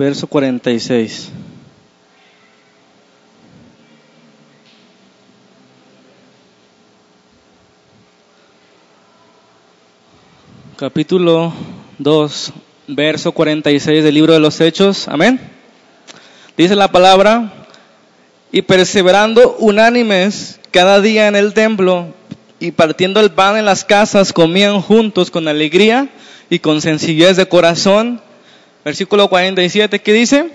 verso 46. Capítulo 2, verso 46 del libro de los Hechos. Amén. Dice la palabra, y perseverando unánimes cada día en el templo y partiendo el pan en las casas, comían juntos con alegría y con sencillez de corazón. Versículo 47, ¿qué dice?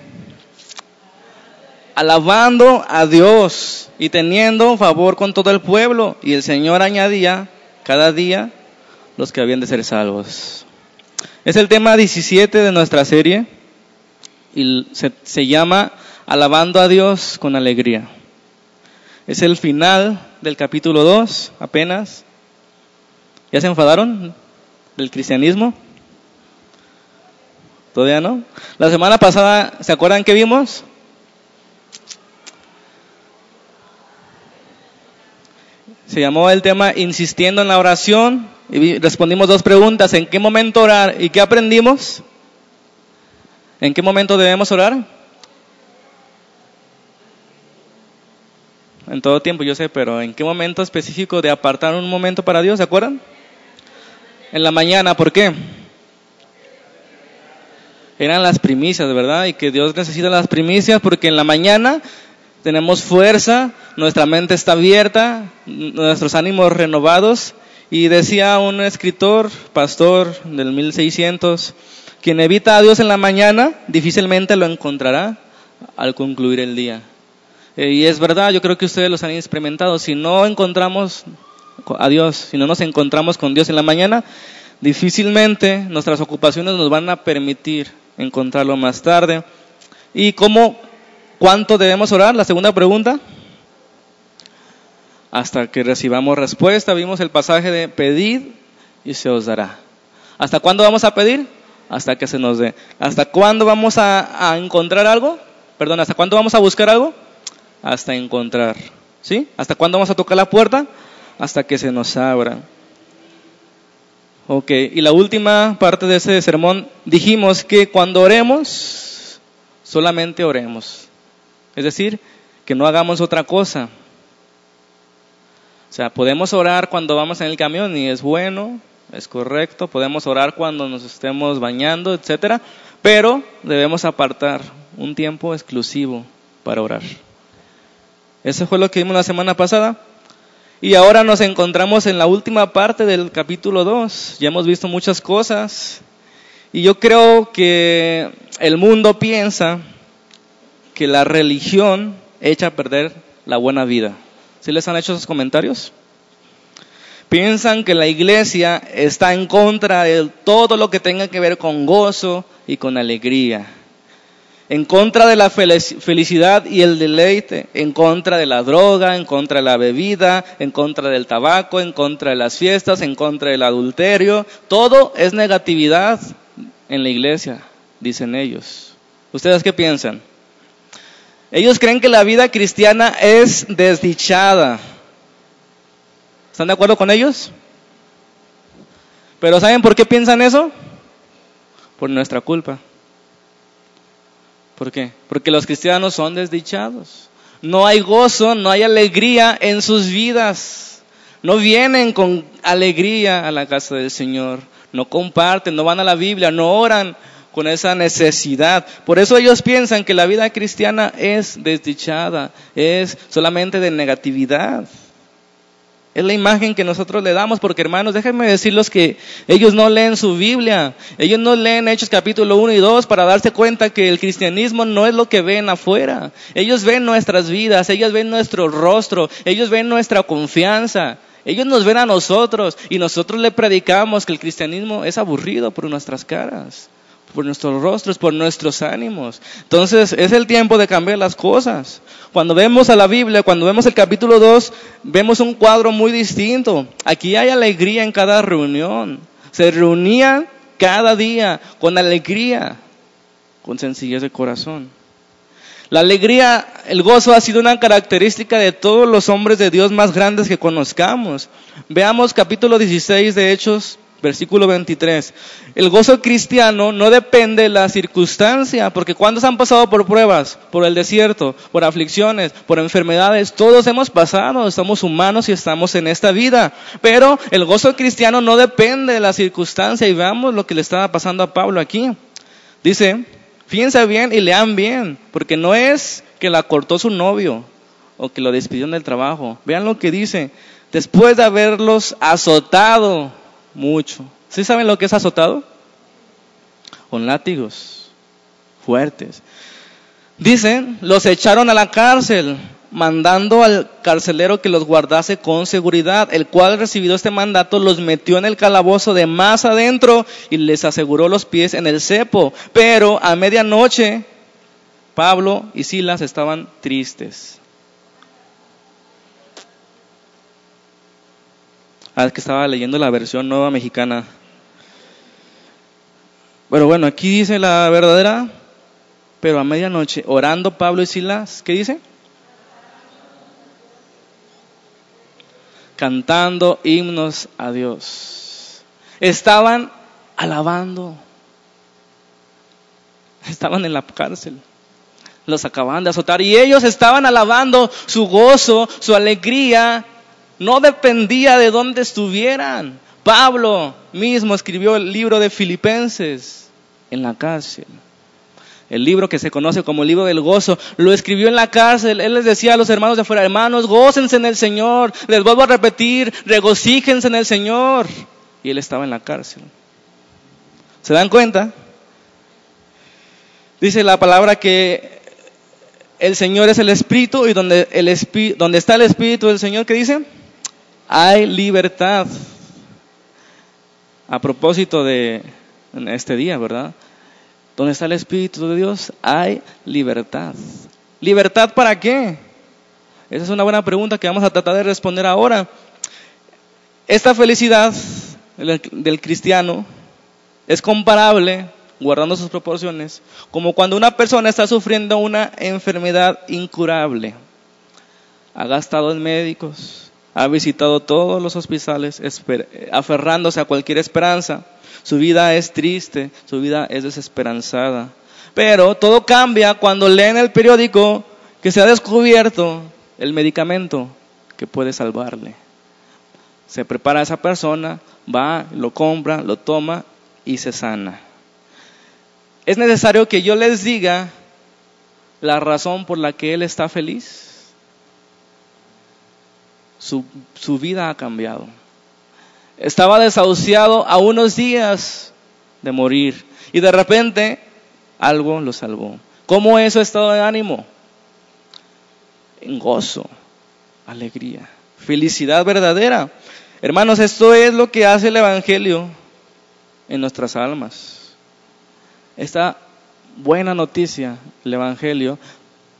Alabando a Dios y teniendo favor con todo el pueblo. Y el Señor añadía cada día los que habían de ser salvos. Es el tema 17 de nuestra serie y se, llama Alabando a Dios con alegría. Es el final del capítulo 2, apenas. ¿Ya se enfadaron del cristianismo? ¿Todavía no? La semana pasada, ¿se acuerdan que vimos? Se llamó el tema Insistiendo en la oración y respondimos dos preguntas. ¿En qué momento orar y qué aprendimos? ¿En qué momento debemos orar? En todo tiempo, yo sé, pero ¿en qué momento específico de apartar un momento para Dios? ¿Se acuerdan? En la mañana, ¿por qué? Eran las primicias, ¿verdad? Y que Dios necesita las primicias porque en la mañana tenemos fuerza, nuestra mente está abierta, nuestros ánimos renovados. Y decía un escritor, pastor del 1600, quien evita a Dios en la mañana, difícilmente lo encontrará al concluir el día. Eh, y es verdad, yo creo que ustedes los han experimentado. Si no encontramos a Dios, si no nos encontramos con Dios en la mañana, difícilmente nuestras ocupaciones nos van a permitir encontrarlo más tarde. ¿Y cómo, cuánto debemos orar? La segunda pregunta. Hasta que recibamos respuesta, vimos el pasaje de pedid y se os dará. ¿Hasta cuándo vamos a pedir? Hasta que se nos dé. ¿Hasta cuándo vamos a, a encontrar algo? Perdón, ¿hasta cuándo vamos a buscar algo? Hasta encontrar. ¿Sí? ¿Hasta cuándo vamos a tocar la puerta? Hasta que se nos abra. Ok, y la última parte de ese sermón dijimos que cuando oremos, solamente oremos. Es decir, que no hagamos otra cosa. O sea, podemos orar cuando vamos en el camión y es bueno, es correcto, podemos orar cuando nos estemos bañando, etcétera, pero debemos apartar un tiempo exclusivo para orar. Eso fue lo que vimos la semana pasada. Y ahora nos encontramos en la última parte del capítulo 2. Ya hemos visto muchas cosas. Y yo creo que el mundo piensa que la religión echa a perder la buena vida. ¿Sí les han hecho esos comentarios? Piensan que la iglesia está en contra de todo lo que tenga que ver con gozo y con alegría en contra de la felicidad y el deleite, en contra de la droga, en contra de la bebida, en contra del tabaco, en contra de las fiestas, en contra del adulterio. Todo es negatividad en la iglesia, dicen ellos. ¿Ustedes qué piensan? Ellos creen que la vida cristiana es desdichada. ¿Están de acuerdo con ellos? Pero ¿saben por qué piensan eso? Por nuestra culpa. ¿Por qué? Porque los cristianos son desdichados. No hay gozo, no hay alegría en sus vidas. No vienen con alegría a la casa del Señor. No comparten, no van a la Biblia, no oran con esa necesidad. Por eso ellos piensan que la vida cristiana es desdichada, es solamente de negatividad. Es la imagen que nosotros le damos, porque hermanos, déjenme decirles que ellos no leen su Biblia, ellos no leen Hechos capítulo 1 y 2 para darse cuenta que el cristianismo no es lo que ven afuera. Ellos ven nuestras vidas, ellos ven nuestro rostro, ellos ven nuestra confianza. Ellos nos ven a nosotros y nosotros le predicamos que el cristianismo es aburrido por nuestras caras, por nuestros rostros, por nuestros ánimos. Entonces es el tiempo de cambiar las cosas. Cuando vemos a la Biblia, cuando vemos el capítulo 2, vemos un cuadro muy distinto. Aquí hay alegría en cada reunión. Se reunían cada día con alegría, con sencillez de corazón. La alegría, el gozo ha sido una característica de todos los hombres de Dios más grandes que conozcamos. Veamos capítulo 16 de Hechos, Versículo 23. El gozo cristiano no depende de la circunstancia, porque cuando se han pasado por pruebas, por el desierto, por aflicciones, por enfermedades, todos hemos pasado, somos humanos y estamos en esta vida. Pero el gozo cristiano no depende de la circunstancia y veamos lo que le estaba pasando a Pablo aquí. Dice, fíjense bien y lean bien, porque no es que la cortó su novio o que lo despidió del trabajo. Vean lo que dice, después de haberlos azotado mucho. ¿Sí saben lo que es azotado? Con látigos fuertes. Dicen, los echaron a la cárcel, mandando al carcelero que los guardase con seguridad, el cual recibido este mandato los metió en el calabozo de más adentro y les aseguró los pies en el cepo. Pero a medianoche Pablo y Silas estaban tristes. Ah, que estaba leyendo la versión nueva mexicana. Pero bueno, aquí dice la verdadera, pero a medianoche, orando Pablo y Silas, ¿qué dice? Cantando himnos a Dios. Estaban alabando. Estaban en la cárcel. Los acababan de azotar y ellos estaban alabando su gozo, su alegría no dependía de dónde estuvieran. Pablo mismo escribió el libro de Filipenses en la cárcel. El libro que se conoce como el libro del gozo, lo escribió en la cárcel. Él les decía a los hermanos de afuera, hermanos, gócense en el Señor. Les vuelvo a repetir, regocíjense en el Señor. Y él estaba en la cárcel. ¿Se dan cuenta? Dice la palabra que el Señor es el Espíritu y donde, el donde está el Espíritu del Señor, ¿qué dice? Hay libertad. A propósito de este día, ¿verdad? Donde está el Espíritu de Dios, hay libertad. ¿Libertad para qué? Esa es una buena pregunta que vamos a tratar de responder ahora. Esta felicidad del cristiano es comparable, guardando sus proporciones, como cuando una persona está sufriendo una enfermedad incurable. Ha gastado en médicos, ha visitado todos los hospitales aferrándose a cualquier esperanza. Su vida es triste, su vida es desesperanzada. Pero todo cambia cuando leen el periódico que se ha descubierto el medicamento que puede salvarle. Se prepara esa persona, va, lo compra, lo toma y se sana. Es necesario que yo les diga la razón por la que él está feliz su, vida ha cambiado. Estaba desahuciado a unos días de morir y de repente algo lo salvó. ¿Cómo es su estado de ánimo? En gozo, alegría, felicidad verdadera. Hermanos, esto es lo que hace el Evangelio en nuestras almas. Esta buena noticia, el Evangelio,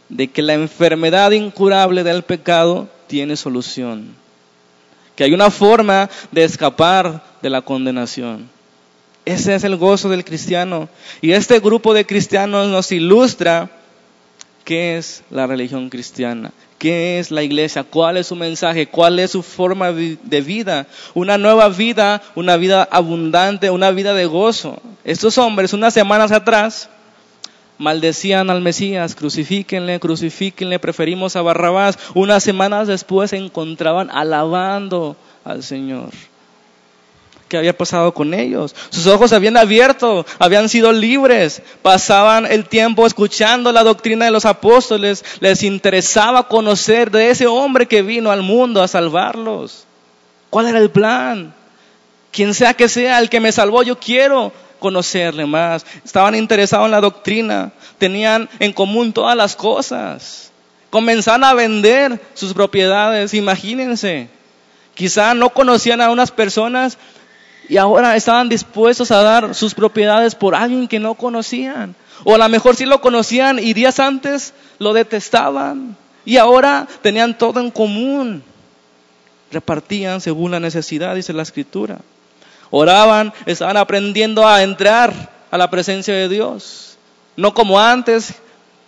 de que la enfermedad incurable del pecado tiene solución, que hay una forma de escapar de la condenación. Ese es el gozo del cristiano. Y este grupo de cristianos nos ilustra qué es la religión cristiana, qué es la iglesia, cuál es su mensaje, cuál es su forma de vida. Una nueva vida, una vida abundante, una vida de gozo. Estos hombres, unas semanas atrás, maldecían al Mesías, crucifíquenle, crucifíquenle, preferimos a Barrabás. Unas semanas después se encontraban alabando al Señor. ¿Qué había pasado con ellos? Sus ojos se habían abierto, habían sido libres, pasaban el tiempo escuchando la doctrina de los apóstoles, les interesaba conocer de ese hombre que vino al mundo a salvarlos. ¿Cuál era el plan? Quien sea que sea el que me salvó, yo quiero conocerle más, estaban interesados en la doctrina, tenían en común todas las cosas. Comenzaron a vender sus propiedades, imagínense. Quizá no conocían a unas personas y ahora estaban dispuestos a dar sus propiedades por alguien que no conocían. O a lo mejor sí lo conocían y días antes lo detestaban. Y ahora tenían todo en común. Repartían según la necesidad, dice la escritura oraban, estaban aprendiendo a entrar a la presencia de Dios. No como antes,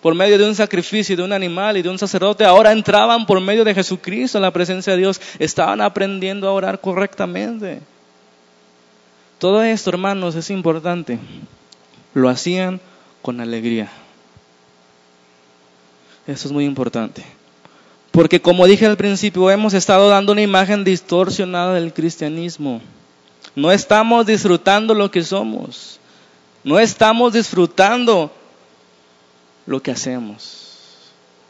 por medio de un sacrificio de un animal y de un sacerdote, ahora entraban por medio de Jesucristo a la presencia de Dios, estaban aprendiendo a orar correctamente. Todo esto, hermanos, es importante. Lo hacían con alegría. Eso es muy importante. Porque como dije al principio, hemos estado dando una imagen distorsionada del cristianismo. No estamos disfrutando lo que somos. No estamos disfrutando lo que hacemos.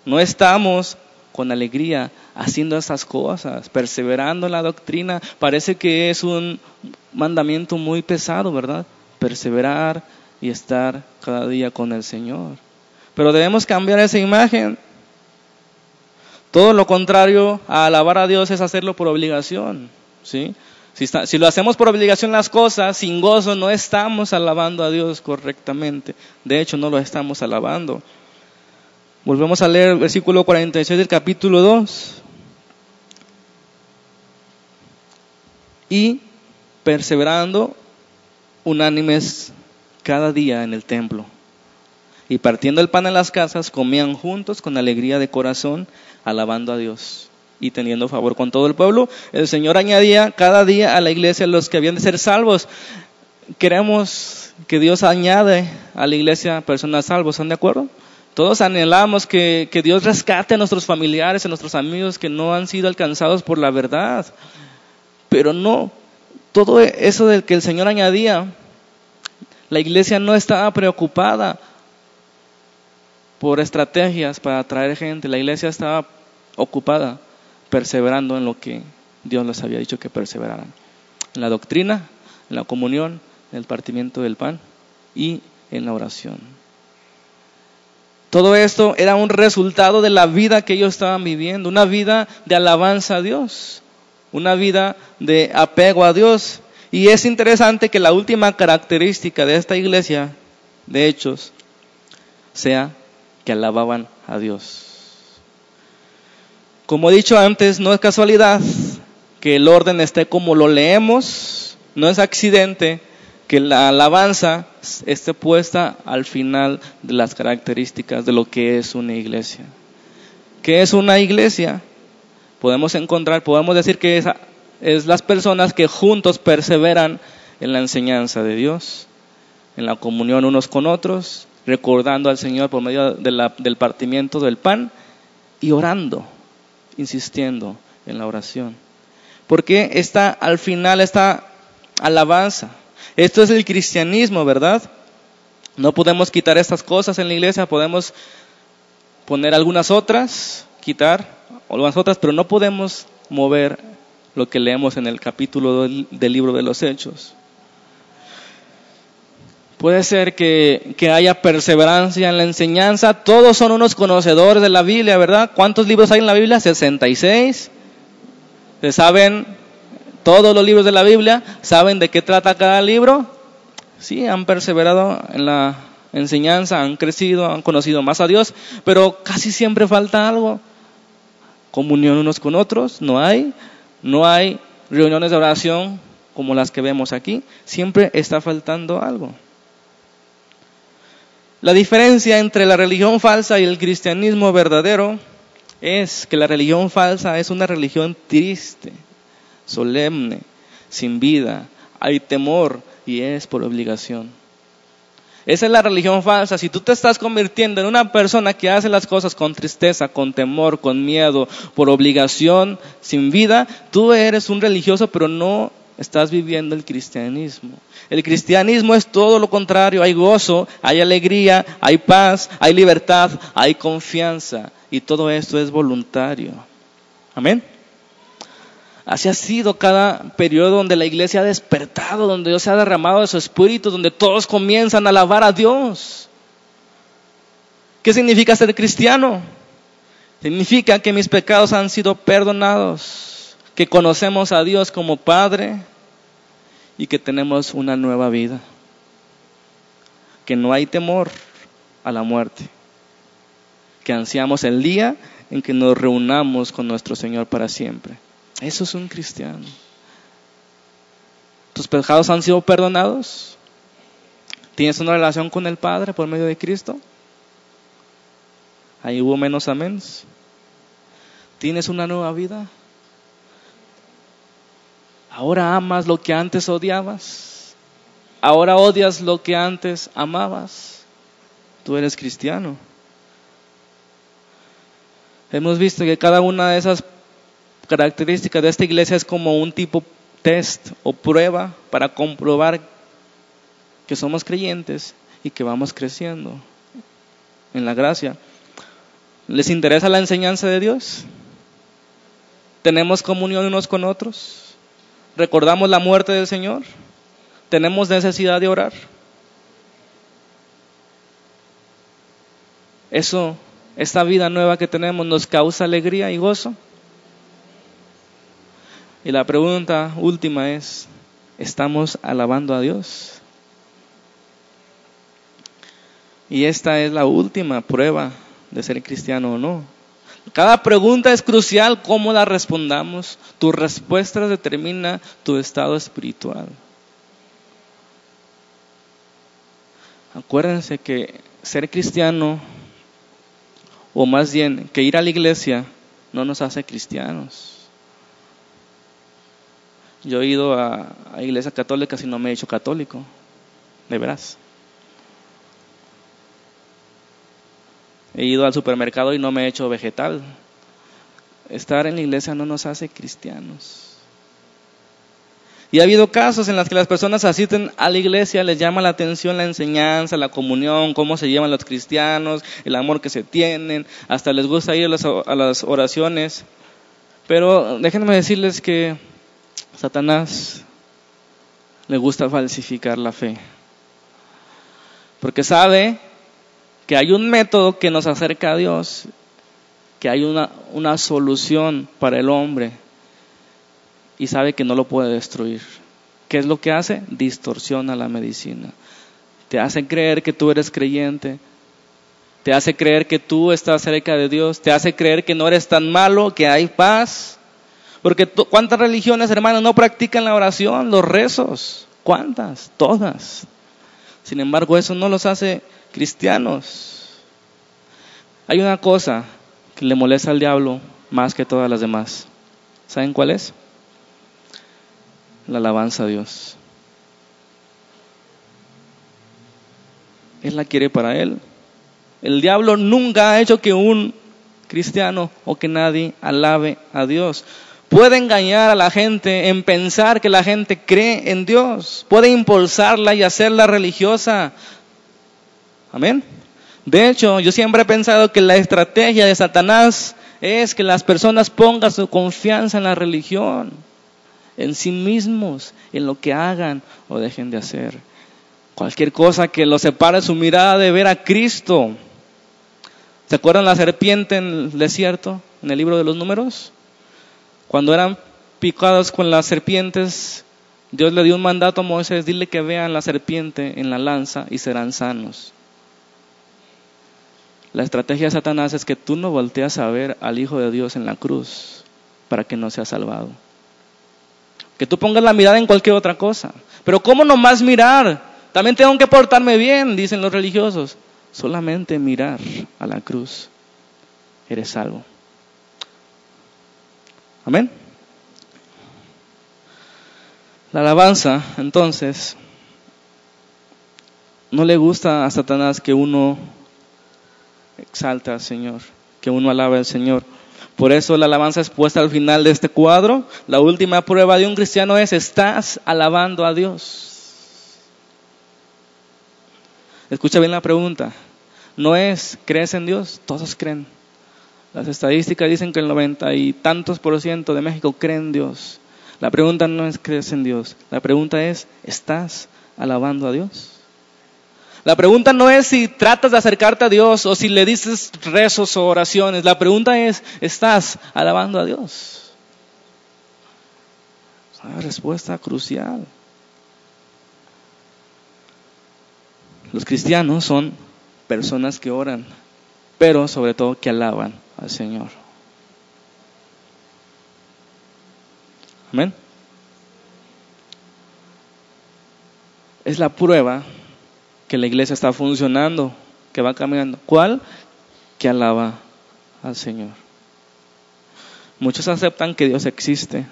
No estamos con alegría haciendo esas cosas, perseverando en la doctrina. Parece que es un mandamiento muy pesado, ¿verdad? Perseverar y estar cada día con el Señor. Pero debemos cambiar esa imagen. Todo lo contrario a alabar a Dios es hacerlo por obligación, ¿sí? Si, lo hacemos por obligación las cosas, sin gozo, no estamos alabando a Dios correctamente. De hecho, no lo estamos alabando. Volvemos a leer el versículo 46 del capítulo 2. Y perseverando unánimes cada día en el templo. Y partiendo el pan en las casas, comían juntos con alegría de corazón, alabando a Dios y teniendo favor con todo el pueblo. El Señor añadía cada día a la iglesia los que habían de ser salvos. Queremos que Dios añade a la iglesia personas salvos, ¿están de acuerdo? Todos anhelamos que, que Dios rescate a nuestros familiares, a nuestros amigos que no han sido alcanzados por la verdad. Pero no, todo eso del que el Señor añadía, la iglesia no estaba preocupada por estrategias para atraer gente. La iglesia estaba ocupada perseverando en lo que Dios les había dicho que perseveraran. En la doctrina, en la comunión, en el partimiento del pan y en la oración. Todo esto era un resultado de la vida que ellos estaban viviendo, una vida de alabanza a Dios, una vida de apego a Dios. Y es interesante que la última característica de esta iglesia, de hechos, sea que alababan a Dios. Como he dicho antes, no es casualidad que el orden esté como lo leemos, no es accidente que la alabanza esté puesta al final de las características de lo que es una iglesia. ¿Qué es una iglesia? Podemos encontrar, podemos decir que es, es las personas que juntos perseveran en la enseñanza de Dios, en la comunión unos con otros, recordando al Señor por medio del partimiento del pan y orando, insistiendo en la oración. Porque está al final esta alabanza. Esto es el cristianismo, ¿verdad? No podemos quitar estas cosas en la iglesia, podemos poner algunas otras, quitar algunas otras, pero no podemos mover lo que leemos en el capítulo del libro de los Hechos. Puede ser que, haya perseverancia en la enseñanza. Todos son unos conocedores de la Biblia, ¿verdad? ¿Cuántos libros hay en la Biblia? 66. ¿Se saben todos los libros de la Biblia? ¿Saben de qué trata cada libro? Sí, han perseverado en la enseñanza, han crecido, han conocido más a Dios, pero casi siempre falta algo. Comunión unos con otros, no hay. No hay reuniones de oración como las que vemos aquí. Siempre está faltando algo. La diferencia entre la religión falsa y el cristianismo verdadero es que la religión falsa es una religión triste, solemne, sin vida, hay temor y es por obligación. Esa es la religión falsa. Si tú te estás convirtiendo en una persona que hace las cosas con tristeza, con temor, con miedo, por obligación, sin vida, tú eres un religioso, pero no estás viviendo el cristianismo. El cristianismo es todo lo contrario, hay gozo, hay alegría, hay paz, hay libertad, hay confianza y todo esto es voluntario. Amén. Así ha sido cada periodo donde la iglesia ha despertado, donde Dios se ha derramado de su espíritu, donde todos comienzan a alabar a Dios. ¿Qué significa ser cristiano? Significa que mis pecados han sido perdonados, que conocemos a Dios como Padre, y que tenemos una nueva vida. Que no hay temor a la muerte. Que ansiamos el día en que nos reunamos con nuestro Señor para siempre. Eso es un cristiano. ¿Tus pecados han sido perdonados? ¿Tienes una relación con el Padre por medio de Cristo? Ahí hubo menos amén. ¿Tienes una nueva vida? Ahora amas lo que antes odiabas. ahora odias lo que antes amabas. Tú eres cristiano. Hemos visto que cada una de esas características de esta iglesia es como un tipo test o prueba para comprobar que somos creyentes y que vamos creciendo en la gracia. ¿Les interesa la enseñanza de Dios? ¿Tenemos comunión unos con otros? ¿Recordamos la muerte del Señor? ¿Tenemos necesidad de orar? Eso, esta vida nueva que tenemos, nos causa alegría y gozo. Y la pregunta última es, ¿estamos alabando a Dios? Y esta es la última prueba de ser cristiano o no. Cada pregunta es crucial cómo la respondamos. Tu respuesta determina tu estado espiritual. Acuérdense que ser cristiano, o más bien que ir a la iglesia, no nos hace cristianos. Yo he ido a, a iglesias católicas no me he hecho católico, de veras. He ido al supermercado y no me he hecho vegetal. Estar en la iglesia no nos hace cristianos. Y ha habido casos en los que las personas asisten a la iglesia, les llama la atención la enseñanza, la comunión, cómo se llevan los cristianos, el amor que se tienen, hasta les gusta ir a las, oraciones. Pero déjenme decirles que Satanás le gusta falsificar la fe. Porque sabe que hay un método que nos acerca a Dios, que hay una, una solución para el hombre y sabe que no lo puede destruir. ¿Qué es lo que hace? Distorsiona la medicina. Te hace creer que tú eres creyente, te hace creer que tú estás cerca de Dios, te hace creer que no eres tan malo, que hay paz. Porque ¿cuántas religiones, hermanos, no practican la oración, los rezos? ¿Cuántas? Todas. Sin embargo, eso no los hace cristianos. Hay una cosa que le molesta al diablo más que todas las demás. ¿Saben cuál es? La alabanza a Dios. Él la quiere para él. El diablo nunca ha hecho que un cristiano o que nadie alabe a Dios. Puede engañar a la gente en pensar que la gente cree en Dios. Puede impulsarla y hacerla religiosa. Amén. De hecho, yo siempre he pensado que la estrategia de Satanás es que las personas pongan su confianza en la religión, en sí mismos, en lo que hagan o dejen de hacer. Cualquier cosa que los separe su mirada de ver a Cristo. ¿Se acuerdan la serpiente en el desierto, en el libro de los números? Cuando eran picados con las serpientes, Dios le dio un mandato a Moisés, dile que vean la serpiente en la lanza y serán sanos. La estrategia de Satanás es que tú no volteas a ver al Hijo de Dios en la cruz para que no sea salvado. Que tú pongas la mirada en cualquier otra cosa. Pero ¿cómo nomás mirar? También tengo que portarme bien, dicen los religiosos. Solamente mirar a la cruz. Eres salvo. Amén. La alabanza, entonces, no le gusta a Satanás que uno exalta al Señor, que uno alaba al Señor. Por eso la alabanza es puesta al final de este cuadro. La última prueba de un cristiano es, estás alabando a Dios. Escucha bien la pregunta. No es, ¿crees en Dios? Todos creen. Las estadísticas dicen que el noventa y tantos por ciento de México creen en Dios. La pregunta no es, ¿crees en Dios? La pregunta es, ¿estás alabando a Dios? La pregunta no es si tratas de acercarte a Dios o si le dices rezos o oraciones. La pregunta es, ¿estás alabando a Dios? Es una respuesta crucial. Los cristianos son personas que oran, pero sobre todo que alaban al Señor. Amén. Es la prueba que la iglesia está funcionando, que va caminando. ¿Cuál? Que alaba al Señor. Muchos aceptan que Dios existe,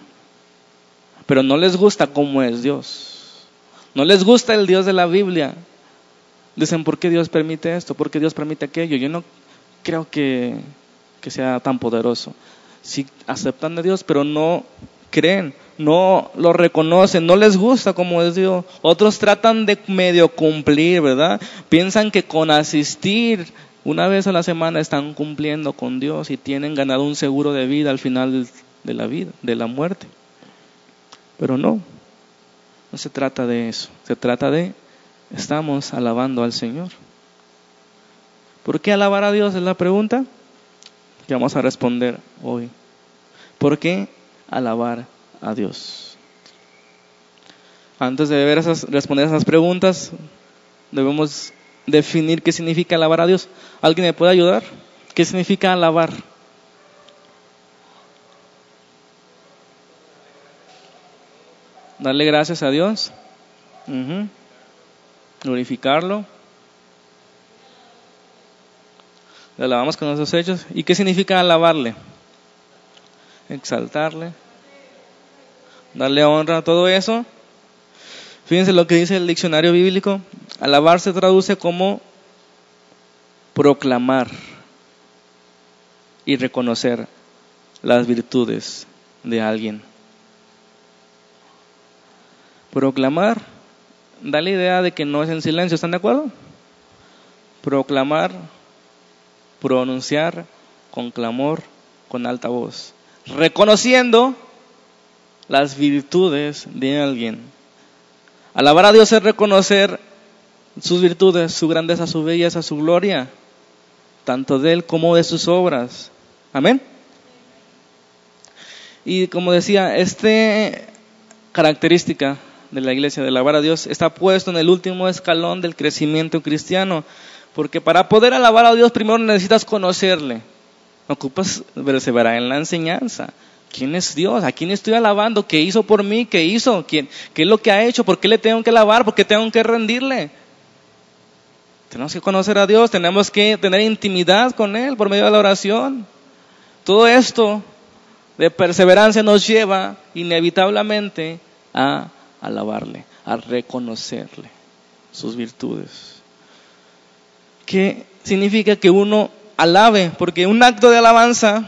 pero no les gusta cómo es Dios. No les gusta el Dios de la Biblia. Dicen, ¿por qué Dios permite esto? ¿Por qué Dios permite aquello? Yo no creo que, que sea tan poderoso. Sí aceptan a Dios, pero no creen, no lo reconocen, no les gusta como es Dios. Otros tratan de medio cumplir, ¿verdad? Piensan que con asistir una vez a la semana están cumpliendo con Dios y tienen ganado un seguro de vida al final de la vida, de la muerte. Pero no, no se trata de eso, se trata de estamos alabando al Señor. ¿Por qué alabar a Dios? Es la pregunta que vamos a responder hoy. ¿Por qué alabar a Dios? Antes de ver esas, responder esas preguntas, debemos definir qué significa alabar a Dios. ¿Alguien me puede ayudar? ¿Qué significa alabar? Darle gracias a Dios. Glorificarlo. Le alabamos con nuestros hechos. ¿Y qué significa alabarle? Exaltarle. Darle honra a todo eso. Fíjense lo que dice el diccionario bíblico. Alabar se traduce como proclamar y reconocer las virtudes de alguien. Proclamar da la idea de que no es en silencio, ¿están de acuerdo? Proclamar, pronunciar con clamor, con alta voz, reconociendo las virtudes de alguien. Alabar a Dios es reconocer sus virtudes, su grandeza, su belleza, su gloria, tanto de Él como de sus obras. Amén. Y como decía, esta característica de la iglesia de alabar a Dios está puesto en el último escalón del crecimiento cristiano, porque para poder alabar a Dios primero necesitas conocerle, ocupas perseverar en la enseñanza. ¿Quién es Dios? ¿A quién estoy alabando? ¿Qué hizo por mí? ¿Qué hizo? ¿Quién, ¿Qué es lo que ha hecho? ¿Por qué le tengo que alabar? ¿Por qué tengo que rendirle? Tenemos que conocer a Dios, tenemos que tener intimidad con Él por medio de la oración. Todo esto de perseverancia nos lleva inevitablemente a alabarle, a reconocerle sus virtudes. ¿Qué significa que uno alabe? Porque un acto de alabanza,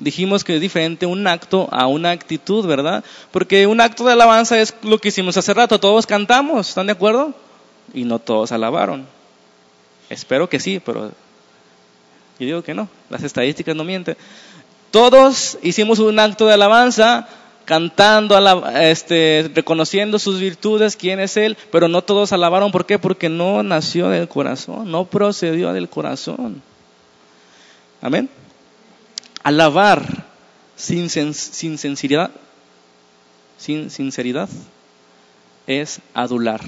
dijimos que es diferente un acto a una actitud, ¿verdad? Porque un acto de alabanza es lo que hicimos hace rato, todos cantamos, ¿están de acuerdo? Y no todos alabaron. Espero que sí, pero yo digo que no. Las estadísticas no mienten. Todos hicimos un acto de alabanza, cantando, este, reconociendo sus virtudes, quién es Él, pero no todos alabaron. ¿Por qué? Porque no nació del corazón, no procedió del corazón. Amén. Alabar sin, sin sinceridad, sin sinceridad, es adular.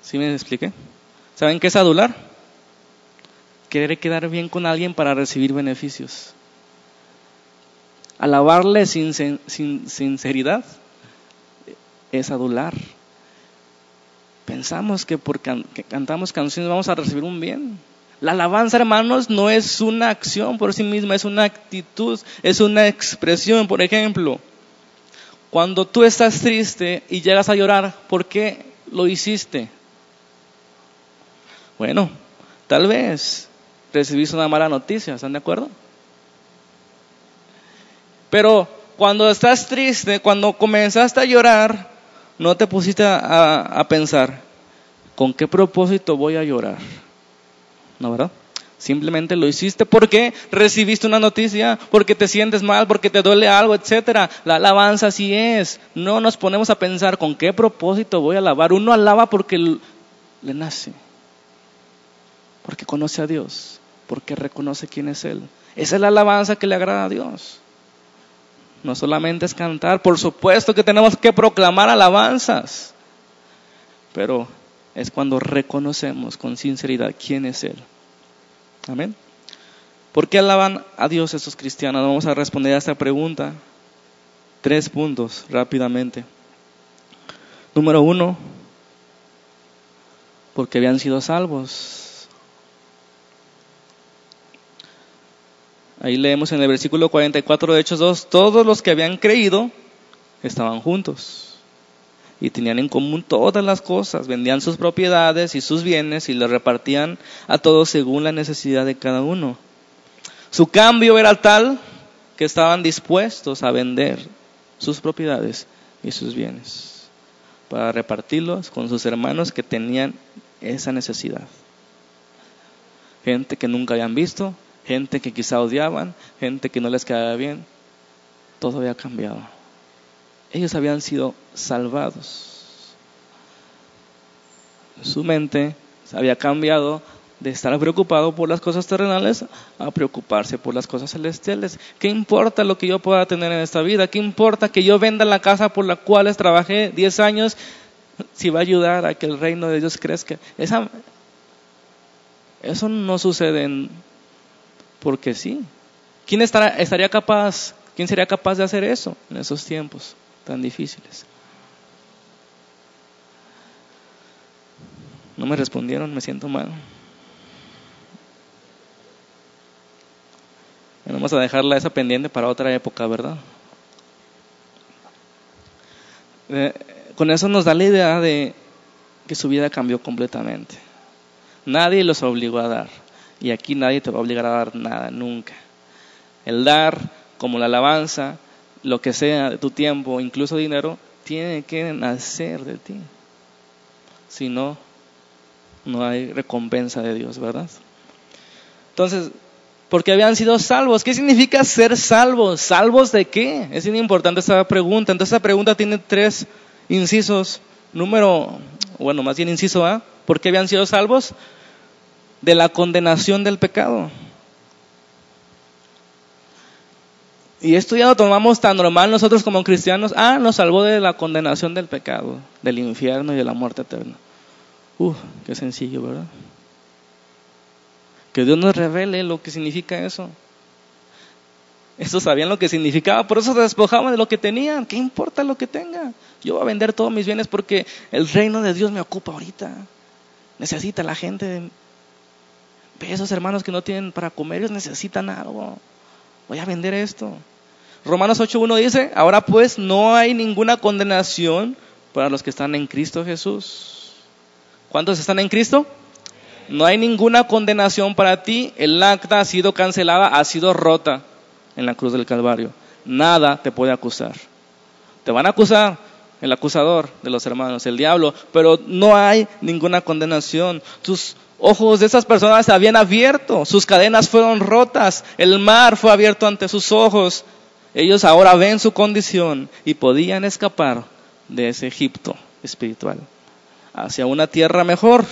¿Sí me expliqué? ¿Saben qué es adular? Querer quedar bien con alguien para recibir beneficios. Alabarle sin, sin sinceridad es adular. Pensamos que porque cantamos canciones vamos a recibir un bien. La alabanza, hermanos, no es una acción por sí misma, es una actitud, es una expresión. Por ejemplo, cuando tú estás triste y llegas a llorar, ¿por qué lo hiciste? Bueno, tal vez recibiste una mala noticia, ¿están de acuerdo? Pero cuando estás triste, cuando comenzaste a llorar, no te pusiste a, pensar, ¿con qué propósito voy a llorar? ¿No, verdad? Simplemente lo hiciste porque recibiste una noticia, porque te sientes mal, porque te duele algo, etcétera. La alabanza así es. No nos ponemos a pensar con qué propósito voy a alabar. Uno alaba porque le nace porque conoce a Dios, porque reconoce quién es Él. Esa es la alabanza que le agrada a Dios. No solamente es cantar, por supuesto que tenemos que proclamar alabanzas, pero es cuando reconocemos con sinceridad quién es Él. Amén. ¿Por qué alaban a Dios estos cristianos? Vamos a responder a esta pregunta. Tres puntos rápidamente. Número uno, porque habían sido salvos. Ahí leemos en el versículo 44 de Hechos 2, todos los que habían creído estaban juntos. Y tenían en común todas las cosas, vendían sus propiedades y sus bienes y los repartían a todos según la necesidad de cada uno. Su cambio era tal que estaban dispuestos a vender sus propiedades y sus bienes para repartirlos con sus hermanos que tenían esa necesidad. Gente que nunca habían visto, gente que quizá odiaban, gente que no les quedaba bien, todo había cambiado. Ellos habían sido salvados. Su mente había cambiado de estar preocupado por las cosas terrenales a preocuparse por las cosas celestiales. ¿Qué importa lo que yo pueda tener en esta vida? ¿Qué importa que yo venda la casa por la cual trabajé 10 años si va a ayudar a que el reino de Dios crezca? Esa, eso no sucede porque sí. ¿Quién estará, estaría capaz, quién sería capaz de hacer eso en esos tiempos tan difíciles? No me respondieron, me siento mal. Vamos a dejarla esa pendiente para otra época, ¿verdad? Eh, con eso nos da la idea de que su vida cambió completamente. Nadie los obligó a dar. Y aquí nadie te va a obligar a dar nada, nunca. El dar, como la alabanza, lo que sea tu tiempo, incluso dinero, tiene que nacer de ti. Si no, no hay recompensa de Dios, ¿verdad? Entonces, porque habían sido salvos. ¿Qué significa ser salvos? ¿Salvos de qué? Es importante esta pregunta. Entonces, esta pregunta tiene tres incisos. Número, bueno, más bien inciso A. ¿Por qué habían sido salvos? De la condenación del pecado. Y esto ya lo tomamos tan normal nosotros como cristianos. Ah, nos salvó de la condenación del pecado, del infierno y de la muerte eterna. Uf, qué sencillo, ¿verdad? Que Dios nos revele lo que significa eso. Estos sabían lo que significaba, por eso se despojaban de lo que tenían. ¿Qué importa lo que tenga? Yo voy a vender todos mis bienes porque el reino de Dios me ocupa ahorita. Necesita la gente. Ve esos hermanos que no tienen para comer, ellos necesitan algo. Voy a vender esto. Romanos 8.1 dice, ahora pues no hay ninguna condenación para los que están en Cristo Jesús. ¿Cuántos están en Cristo? no hay ninguna condenación para ti, el acta ha sido cancelada, ha sido rota en la cruz del Calvario. Nada te puede acusar. Te van a acusar el acusador de los hermanos, el diablo, pero no hay ninguna condenación. Tus ojos de esas personas se habían abierto, sus cadenas fueron rotas, el mar fue abierto ante sus ojos. Ellos ahora ven su condición y podían escapar de ese Egipto espiritual hacia una tierra mejor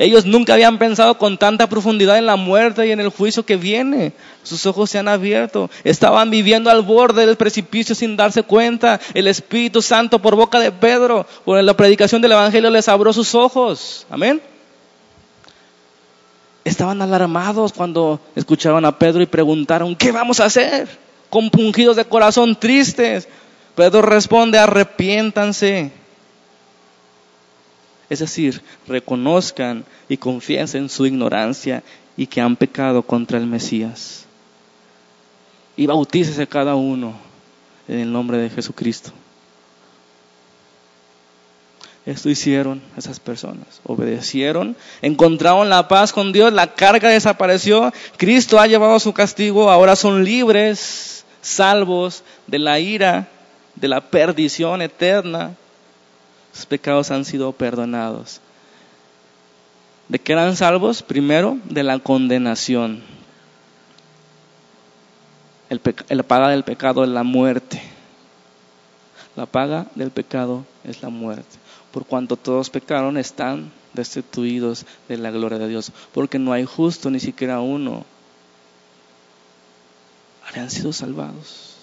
ellos nunca habían pensado con tanta profundidad en la muerte y en el juicio que viene. Sus ojos se han abierto. Estaban viviendo al borde del precipicio sin darse cuenta. El Espíritu Santo por boca de Pedro, por la predicación del Evangelio, les abrió sus ojos. Amén. Estaban alarmados cuando escuchaban a Pedro y preguntaron, ¿qué vamos a hacer? Compungidos de corazón, tristes. Pedro responde, arrepiéntanse es decir, reconozcan y confiesen su ignorancia y que han pecado contra el Mesías. Y bautícese cada uno en el nombre de Jesucristo. Esto hicieron esas personas. Obedecieron, encontraron la paz con Dios, la carga desapareció, Cristo ha llevado su castigo, ahora son libres, salvos de la ira, de la perdición eterna sus pecados han sido perdonados. ¿De qué eran salvos? Primero, de la condenación. la paga del pecado es la muerte. La paga del pecado es la muerte. Por cuanto todos pecaron, están destituidos de la gloria de Dios. Porque no hay justo ni siquiera uno. Habían sido salvados.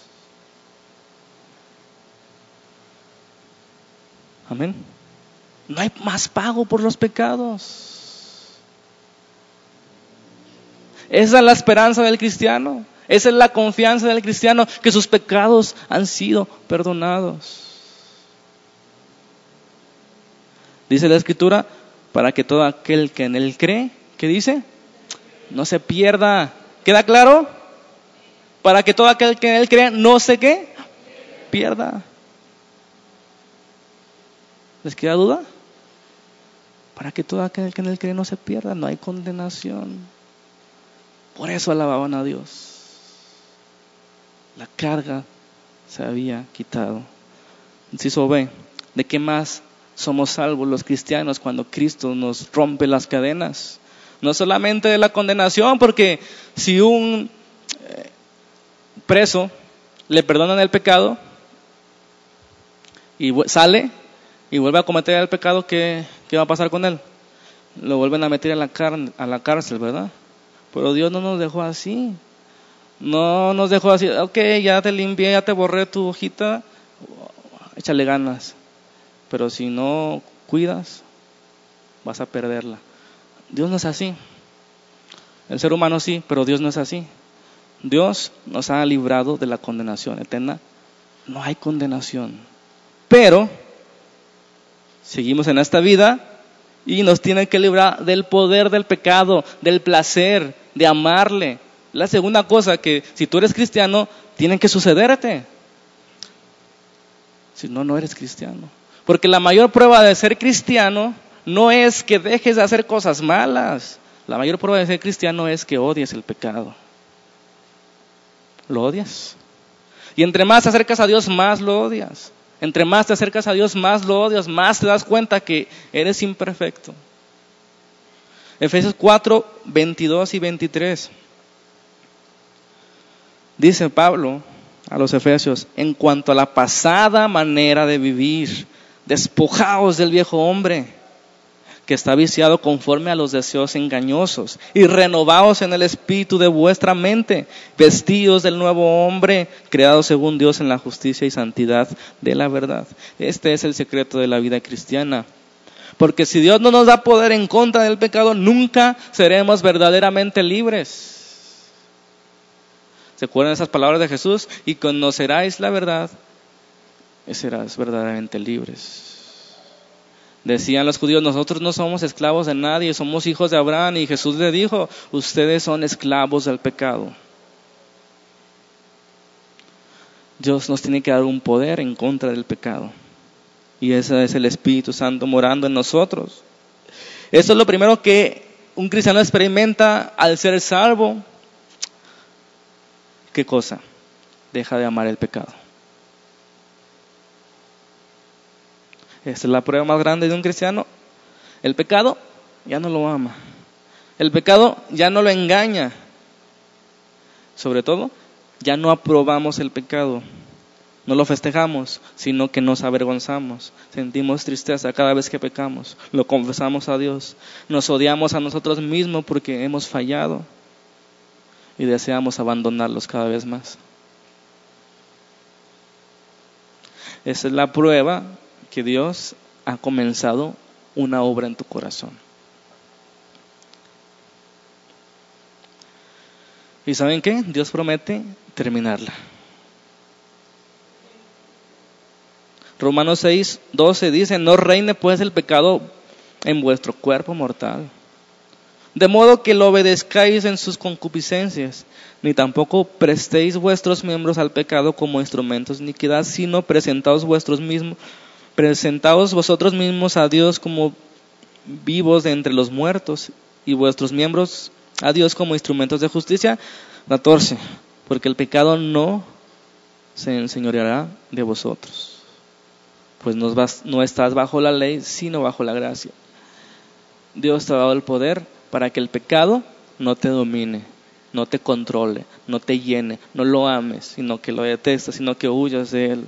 Amén. No hay más pago por los pecados. Esa es la esperanza del cristiano. Esa es la confianza del cristiano, que sus pecados han sido perdonados. Dice la escritura, para que todo aquel que en él cree, ¿qué dice? No se pierda. ¿Queda claro? Para que todo aquel que en él cree no se qué, pierda. ¿Les queda duda? Para que todo aquel que en el cree no se pierda, no hay condenación. Por eso alababan a Dios. La carga se había quitado. Inciso B, ¿de qué más somos salvos los cristianos cuando Cristo nos rompe las cadenas? No solamente de la condenación, porque si un eh, preso le perdonan el pecado y sale y vuelve a cometer el pecado, ¿qué, va a pasar con él? Lo vuelven a meter a la, a la cárcel, ¿verdad? Pero Dios no nos dejó así. No nos dejó así, ok, ya te limpié, ya te borré tu hojita, échale ganas. Pero si no cuidas, vas a perderla. Dios no es así. El ser humano sí, pero Dios no es así. Dios nos ha librado de la condenación eterna. No hay condenación. Pero seguimos en esta vida y nos tiene que librar del poder del pecado, del placer, de amarle. La segunda cosa que si tú eres cristiano, tiene que sucederte. Si no, no eres cristiano. Porque la mayor prueba de ser cristiano no es que dejes de hacer cosas malas. La mayor prueba de ser cristiano es que odies el pecado. Lo odias. Y entre más te acercas a Dios, más lo odias. Entre más te acercas a Dios, más lo odias, más te das cuenta que eres imperfecto. Efesios 4, 22 y 23. Dice Pablo a los Efesios, en cuanto a la pasada manera de vivir, despojaos del viejo hombre que está viciado conforme a los deseos engañosos, y renovaos en el espíritu de vuestra mente, vestidos del nuevo hombre, creado según Dios en la justicia y santidad de la verdad. Este es el secreto de la vida cristiana. Porque si Dios no nos da poder en contra del pecado, nunca seremos verdaderamente libres. ¿Se acuerdan esas palabras de Jesús? Y conoceráis la verdad y serás verdaderamente libres. Decían los judíos, nosotros no somos esclavos de nadie, somos hijos de Abraham. Y Jesús le dijo, ustedes son esclavos del pecado. Dios nos tiene que dar un poder en contra del pecado. Y ese es el Espíritu Santo morando en nosotros. Eso es lo primero que un cristiano experimenta al ser salvo. ¿Qué cosa? Deja de amar el pecado. Esta es la prueba más grande de un cristiano. El pecado ya no lo ama. El pecado ya no lo engaña. Sobre todo, ya no aprobamos el pecado. No lo festejamos, sino que nos avergonzamos. Sentimos tristeza cada vez que pecamos. Lo confesamos a Dios. Nos odiamos a nosotros mismos porque hemos fallado. Y deseamos abandonarlos cada vez más. Esa es la prueba que Dios ha comenzado una obra en tu corazón. ¿Y saben qué? Dios promete terminarla. Romanos 6, 12 dice, no reine pues el pecado en vuestro cuerpo mortal, de modo que lo obedezcáis en sus concupiscencias, ni tampoco prestéis vuestros miembros al pecado como instrumentos de iniquidad, sino presentaos vuestros mismos presentaos vosotros mismos a Dios como vivos de entre los muertos y vuestros miembros a Dios como instrumentos de justicia. 14. Porque el pecado no se enseñoreará de vosotros, pues no, no estás bajo la ley, sino bajo la gracia. Dios te ha dado el poder para que el pecado no te domine, no te controle, no te llene, no lo ames, sino que lo detestes, sino que huyas de él.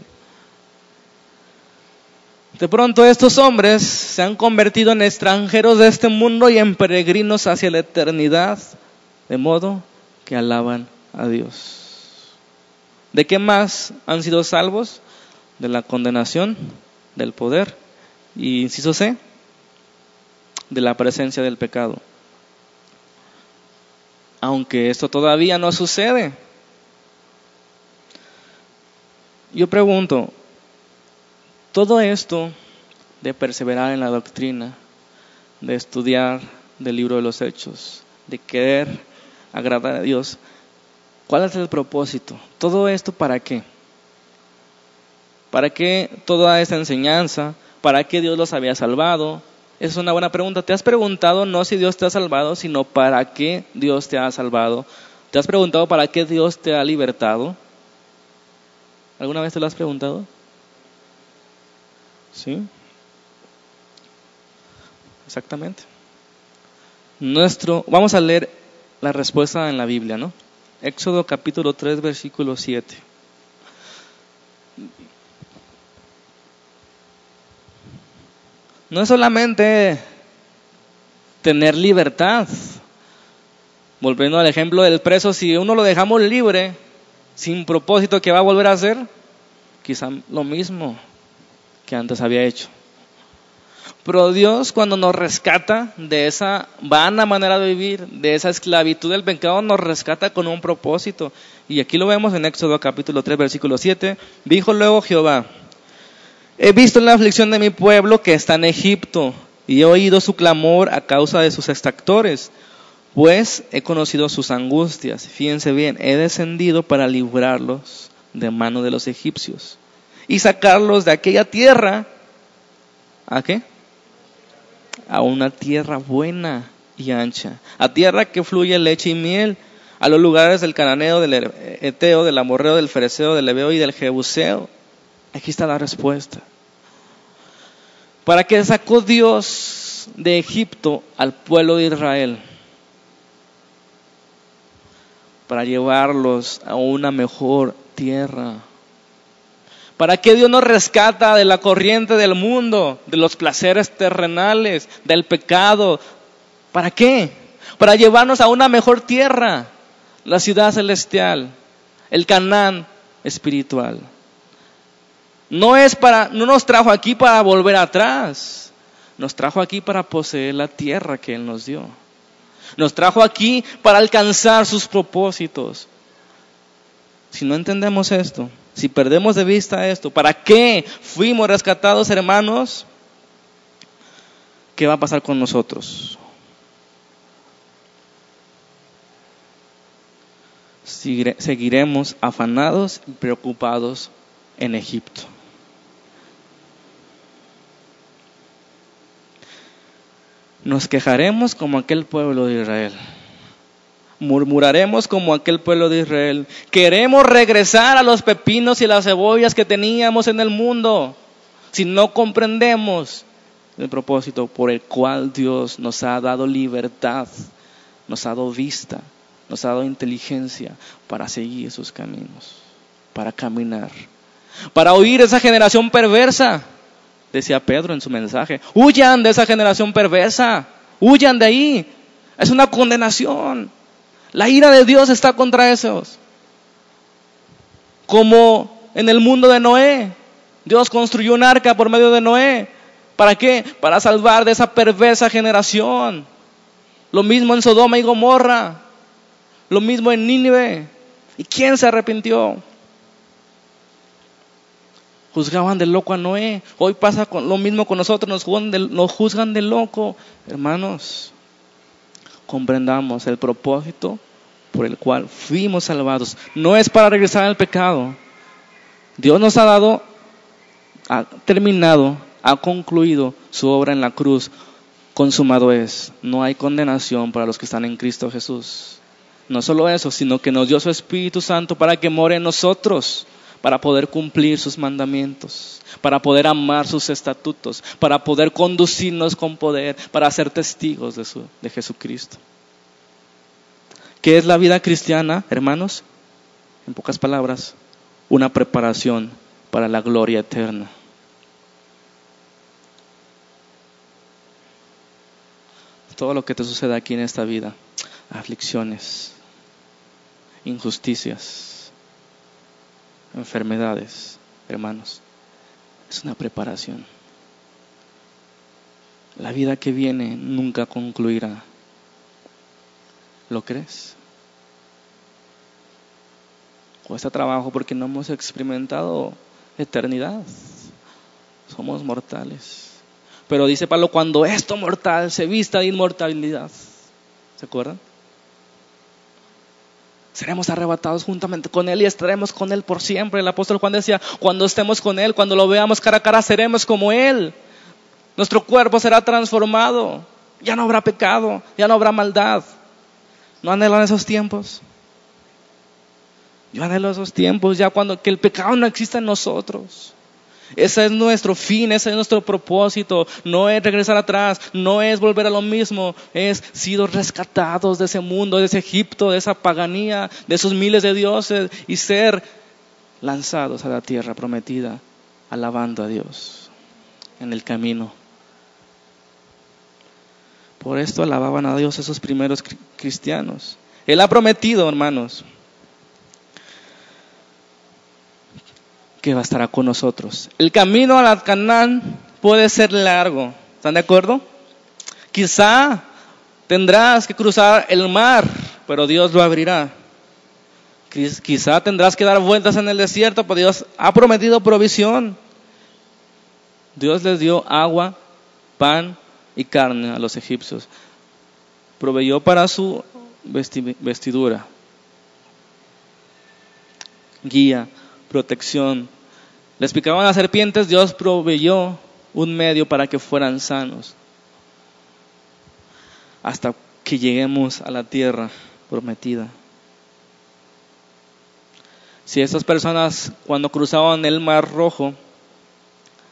De pronto estos hombres se han convertido en extranjeros de este mundo y en peregrinos hacia la eternidad, de modo que alaban a Dios. ¿De qué más han sido salvos? De la condenación, del poder y, inciso C, de la presencia del pecado. Aunque esto todavía no sucede. Yo pregunto, todo esto de perseverar en la doctrina, de estudiar del libro de los hechos, de querer agradar a Dios, ¿cuál es el propósito? ¿Todo esto para qué? ¿Para qué toda esta enseñanza? ¿Para qué Dios los había salvado? Es una buena pregunta. ¿Te has preguntado no si Dios te ha salvado, sino para qué Dios te ha salvado? ¿Te has preguntado para qué Dios te ha libertado? ¿Alguna vez te lo has preguntado? ¿Sí? Exactamente. Nuestro, vamos a leer la respuesta en la Biblia, ¿no? Éxodo capítulo 3, versículo 7. No es solamente tener libertad. Volviendo al ejemplo del preso, si uno lo dejamos libre, sin propósito, ¿qué va a volver a hacer? Quizá lo mismo que antes había hecho. Pero Dios cuando nos rescata de esa vana manera de vivir, de esa esclavitud del pecado, nos rescata con un propósito. Y aquí lo vemos en Éxodo capítulo 3, versículo 7. Dijo luego Jehová, he visto la aflicción de mi pueblo que está en Egipto y he oído su clamor a causa de sus extractores, pues he conocido sus angustias. Fíjense bien, he descendido para librarlos de mano de los egipcios y sacarlos de aquella tierra. ¿A qué? a una tierra buena y ancha, a tierra que fluye leche y miel, a los lugares del cananeo, del eteo, del amorreo, del fereceo, del ebeo y del jebuseo. Aquí está la respuesta. ¿Para qué sacó Dios de Egipto al pueblo de Israel? Para llevarlos a una mejor tierra ¿Para qué Dios nos rescata de la corriente del mundo, de los placeres terrenales, del pecado? ¿Para qué? Para llevarnos a una mejor tierra, la ciudad celestial, el Canaán espiritual. No es para no nos trajo aquí para volver atrás. Nos trajo aquí para poseer la tierra que él nos dio. Nos trajo aquí para alcanzar sus propósitos. Si no entendemos esto, si perdemos de vista esto, ¿para qué fuimos rescatados, hermanos? ¿Qué va a pasar con nosotros? Seguiremos afanados y preocupados en Egipto. Nos quejaremos como aquel pueblo de Israel. Murmuraremos como aquel pueblo de Israel. Queremos regresar a los pepinos y las cebollas que teníamos en el mundo. Si no comprendemos el propósito por el cual Dios nos ha dado libertad, nos ha dado vista, nos ha dado inteligencia para seguir sus caminos, para caminar, para oír esa generación perversa, decía Pedro en su mensaje. Huyan de esa generación perversa, huyan de ahí. Es una condenación. La ira de Dios está contra esos. Como en el mundo de Noé. Dios construyó un arca por medio de Noé. ¿Para qué? Para salvar de esa perversa generación. Lo mismo en Sodoma y Gomorra. Lo mismo en Nínive. ¿Y quién se arrepintió? Juzgaban de loco a Noé. Hoy pasa lo mismo con nosotros. Nos juzgan, de, nos juzgan de loco. Hermanos, comprendamos el propósito por el cual fuimos salvados. No es para regresar al pecado. Dios nos ha dado, ha terminado, ha concluido su obra en la cruz. Consumado es. No hay condenación para los que están en Cristo Jesús. No solo eso, sino que nos dio su Espíritu Santo para que more en nosotros, para poder cumplir sus mandamientos, para poder amar sus estatutos, para poder conducirnos con poder, para ser testigos de, su, de Jesucristo. ¿Qué es la vida cristiana, hermanos? En pocas palabras, una preparación para la gloria eterna. Todo lo que te sucede aquí en esta vida, aflicciones, injusticias, enfermedades, hermanos, es una preparación. La vida que viene nunca concluirá ¿Lo crees? Cuesta trabajo porque no hemos experimentado eternidad. Somos mortales. Pero dice Pablo, cuando esto mortal se vista de inmortalidad. ¿Se acuerdan? Seremos arrebatados juntamente con Él y estaremos con Él por siempre. El apóstol Juan decía, cuando estemos con Él, cuando lo veamos cara a cara, seremos como Él. Nuestro cuerpo será transformado. Ya no habrá pecado, ya no habrá maldad. ¿No anhelan esos tiempos? Yo anhelo esos tiempos ya cuando que el pecado no exista en nosotros. Ese es nuestro fin, ese es nuestro propósito. No es regresar atrás, no es volver a lo mismo, es sido rescatados de ese mundo, de ese Egipto, de esa paganía, de esos miles de dioses y ser lanzados a la tierra prometida, alabando a Dios en el camino. Por esto alababan a Dios esos primeros cristianos. Él ha prometido, hermanos, que va a estar con nosotros. El camino a la Canaán puede ser largo, ¿están de acuerdo? Quizá tendrás que cruzar el mar, pero Dios lo abrirá. Quizá tendrás que dar vueltas en el desierto, pero Dios ha prometido provisión. Dios les dio agua, pan y carne a los egipcios. Proveyó para su vestidura, guía, protección. Les picaban las serpientes, Dios proveyó un medio para que fueran sanos. Hasta que lleguemos a la tierra prometida. Si estas personas cuando cruzaban el mar rojo,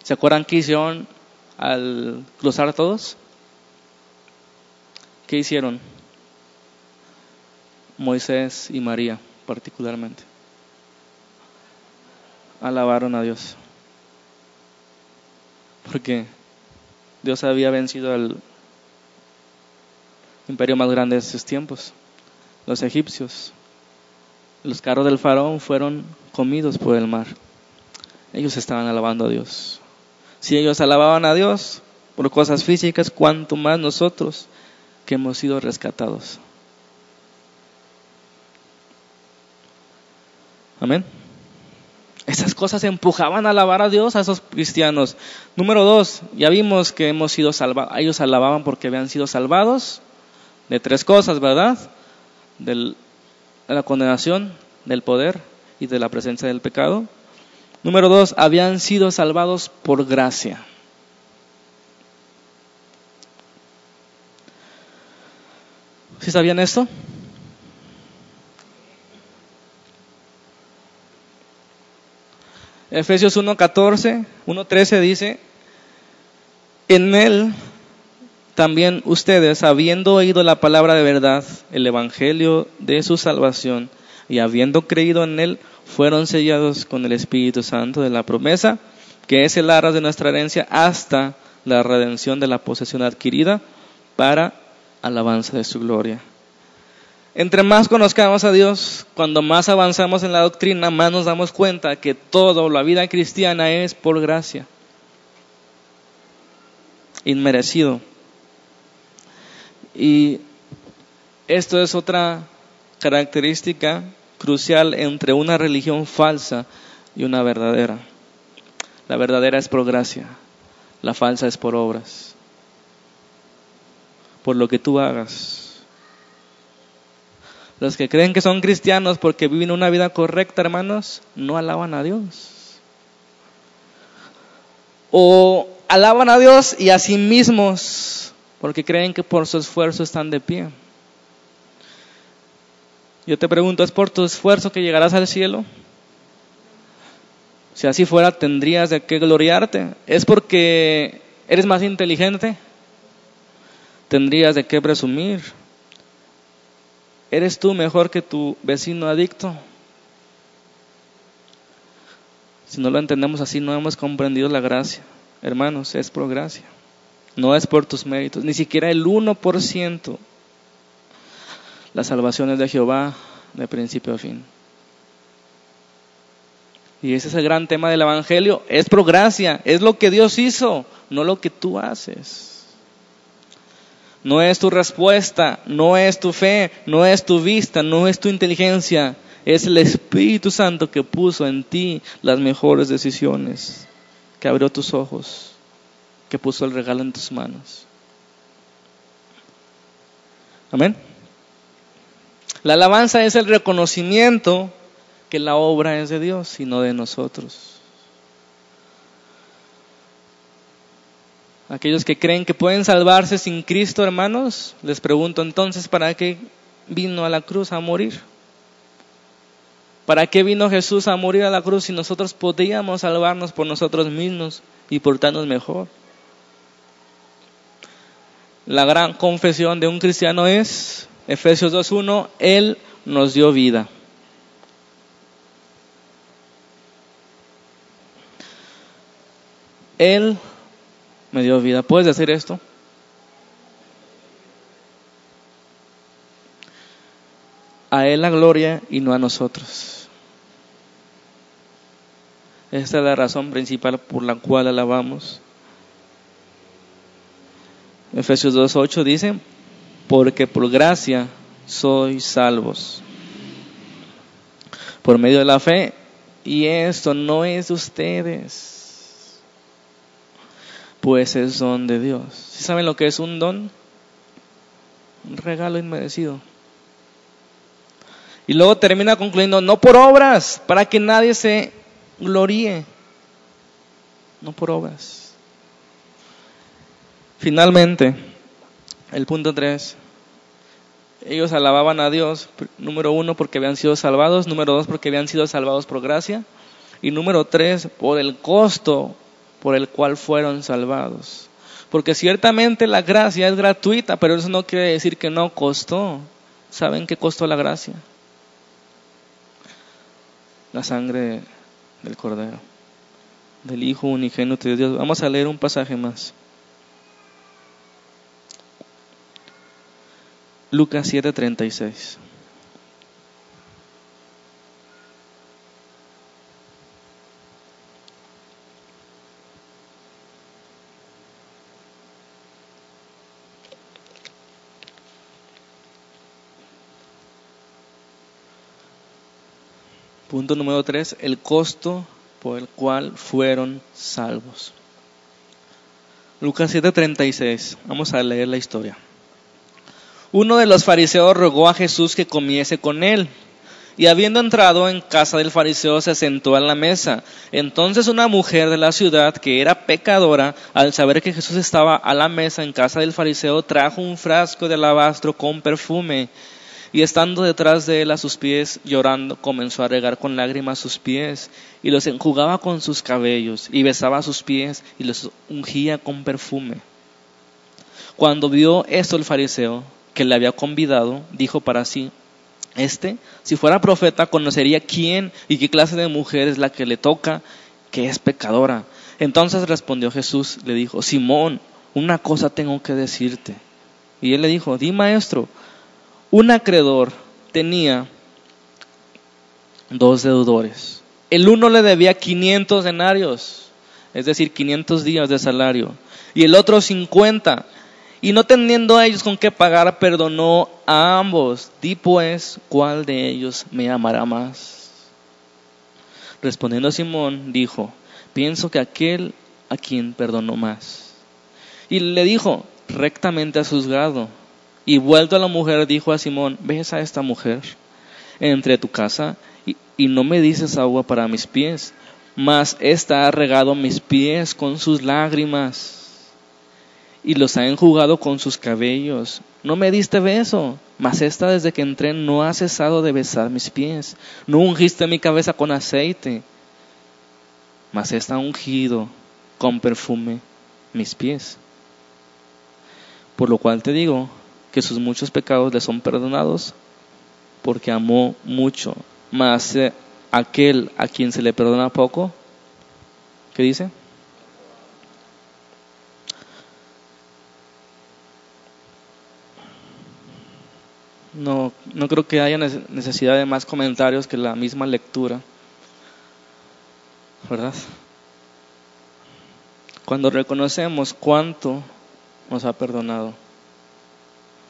¿se acuerdan qué hicieron al cruzar todos? ¿Qué hicieron? Moisés y María particularmente alabaron a Dios. Porque Dios había vencido al imperio más grande de esos tiempos, los egipcios. Los carros del faraón fueron comidos por el mar. Ellos estaban alabando a Dios. Si ellos alababan a Dios por cosas físicas, cuanto más nosotros que hemos sido rescatados. Amén. Esas cosas empujaban a alabar a Dios a esos cristianos. Número dos, ya vimos que hemos sido salvados. Ellos alababan porque habían sido salvados de tres cosas, ¿verdad? de la condenación, del poder y de la presencia del pecado. Número dos, habían sido salvados por gracia. ¿Sí sabían esto? Efesios 1.14, 1.13 dice, en él también ustedes, habiendo oído la palabra de verdad, el evangelio de su salvación, y habiendo creído en él, fueron sellados con el Espíritu Santo de la promesa, que es el arras de nuestra herencia hasta la redención de la posesión adquirida para alabanza de su gloria. Entre más conozcamos a Dios, cuando más avanzamos en la doctrina, más nos damos cuenta que toda la vida cristiana es por gracia. Inmerecido. Y esto es otra característica crucial entre una religión falsa y una verdadera. La verdadera es por gracia, la falsa es por obras. Por lo que tú hagas los que creen que son cristianos porque viven una vida correcta, hermanos, no alaban a Dios. O alaban a Dios y a sí mismos porque creen que por su esfuerzo están de pie. Yo te pregunto, ¿es por tu esfuerzo que llegarás al cielo? Si así fuera, tendrías de qué gloriarte. ¿Es porque eres más inteligente? Tendrías de qué presumir. ¿Eres tú mejor que tu vecino adicto? Si no lo entendemos así, no hemos comprendido la gracia. Hermanos, es por gracia. No es por tus méritos, ni siquiera el 1%. La salvación es de Jehová de principio a fin. Y ese es el gran tema del Evangelio. Es por gracia, es lo que Dios hizo, no lo que tú haces. No es tu respuesta, no es tu fe, no es tu vista, no es tu inteligencia. Es el Espíritu Santo que puso en ti las mejores decisiones, que abrió tus ojos, que puso el regalo en tus manos. Amén. La alabanza es el reconocimiento que la obra es de Dios y no de nosotros. Aquellos que creen que pueden salvarse sin Cristo, hermanos, les pregunto entonces, ¿para qué vino a la cruz a morir? ¿Para qué vino Jesús a morir a la cruz si nosotros podíamos salvarnos por nosotros mismos y portarnos mejor? La gran confesión de un cristiano es, Efesios 2.1, Él nos dio vida. Él me dio vida. ¿Puedes decir esto? A Él la gloria y no a nosotros. Esta es la razón principal por la cual alabamos. Efesios 2.8 dice, porque por gracia sois salvos. Por medio de la fe, y esto no es de ustedes pues es don de Dios. ¿Sí saben lo que es un don? Un regalo inmerecido. Y luego termina concluyendo, no por obras, para que nadie se gloríe. No por obras. Finalmente, el punto 3. Ellos alababan a Dios, número uno, porque habían sido salvados, número dos, porque habían sido salvados por gracia, y número tres, por el costo por el cual fueron salvados. Porque ciertamente la gracia es gratuita, pero eso no quiere decir que no costó. ¿Saben qué costó la gracia? La sangre del Cordero, del Hijo unigénito de Dios. Vamos a leer un pasaje más. Lucas 7:36. Número tres, el costo por el cual fueron salvos. Lucas 7:36, vamos a leer la historia. Uno de los fariseos rogó a Jesús que comiese con él. Y habiendo entrado en casa del fariseo se sentó a la mesa. Entonces una mujer de la ciudad que era pecadora, al saber que Jesús estaba a la mesa en casa del fariseo, trajo un frasco de alabastro con perfume y estando detrás de él a sus pies, llorando, comenzó a regar con lágrimas sus pies, y los enjugaba con sus cabellos, y besaba sus pies, y los ungía con perfume. Cuando vio esto el fariseo, que le había convidado, dijo para sí, este, si fuera profeta, conocería quién y qué clase de mujer es la que le toca, que es pecadora. Entonces respondió Jesús, le dijo, Simón, una cosa tengo que decirte. Y él le dijo, di maestro, un acreedor tenía dos deudores. El uno le debía 500 denarios, es decir, 500 días de salario, y el otro 50. Y no teniendo a ellos con qué pagar, perdonó a ambos. Di pues, ¿cuál de ellos me amará más? Respondiendo Simón, dijo, pienso que aquel a quien perdonó más. Y le dijo, rectamente has juzgado. Y vuelto a la mujer, dijo a Simón, ves a esta mujer entre tu casa y, no me dices agua para mis pies, mas ésta ha regado mis pies con sus lágrimas y los ha enjugado con sus cabellos. No me diste beso, mas esta desde que entré no ha cesado de besar mis pies. No ungiste mi cabeza con aceite, mas esta ha ungido con perfume mis pies. Por lo cual te digo, que sus muchos pecados le son perdonados porque amó mucho. Más eh, aquel a quien se le perdona poco, ¿qué dice? No, no creo que haya necesidad de más comentarios que la misma lectura. ¿Verdad? Cuando reconocemos cuánto nos ha perdonado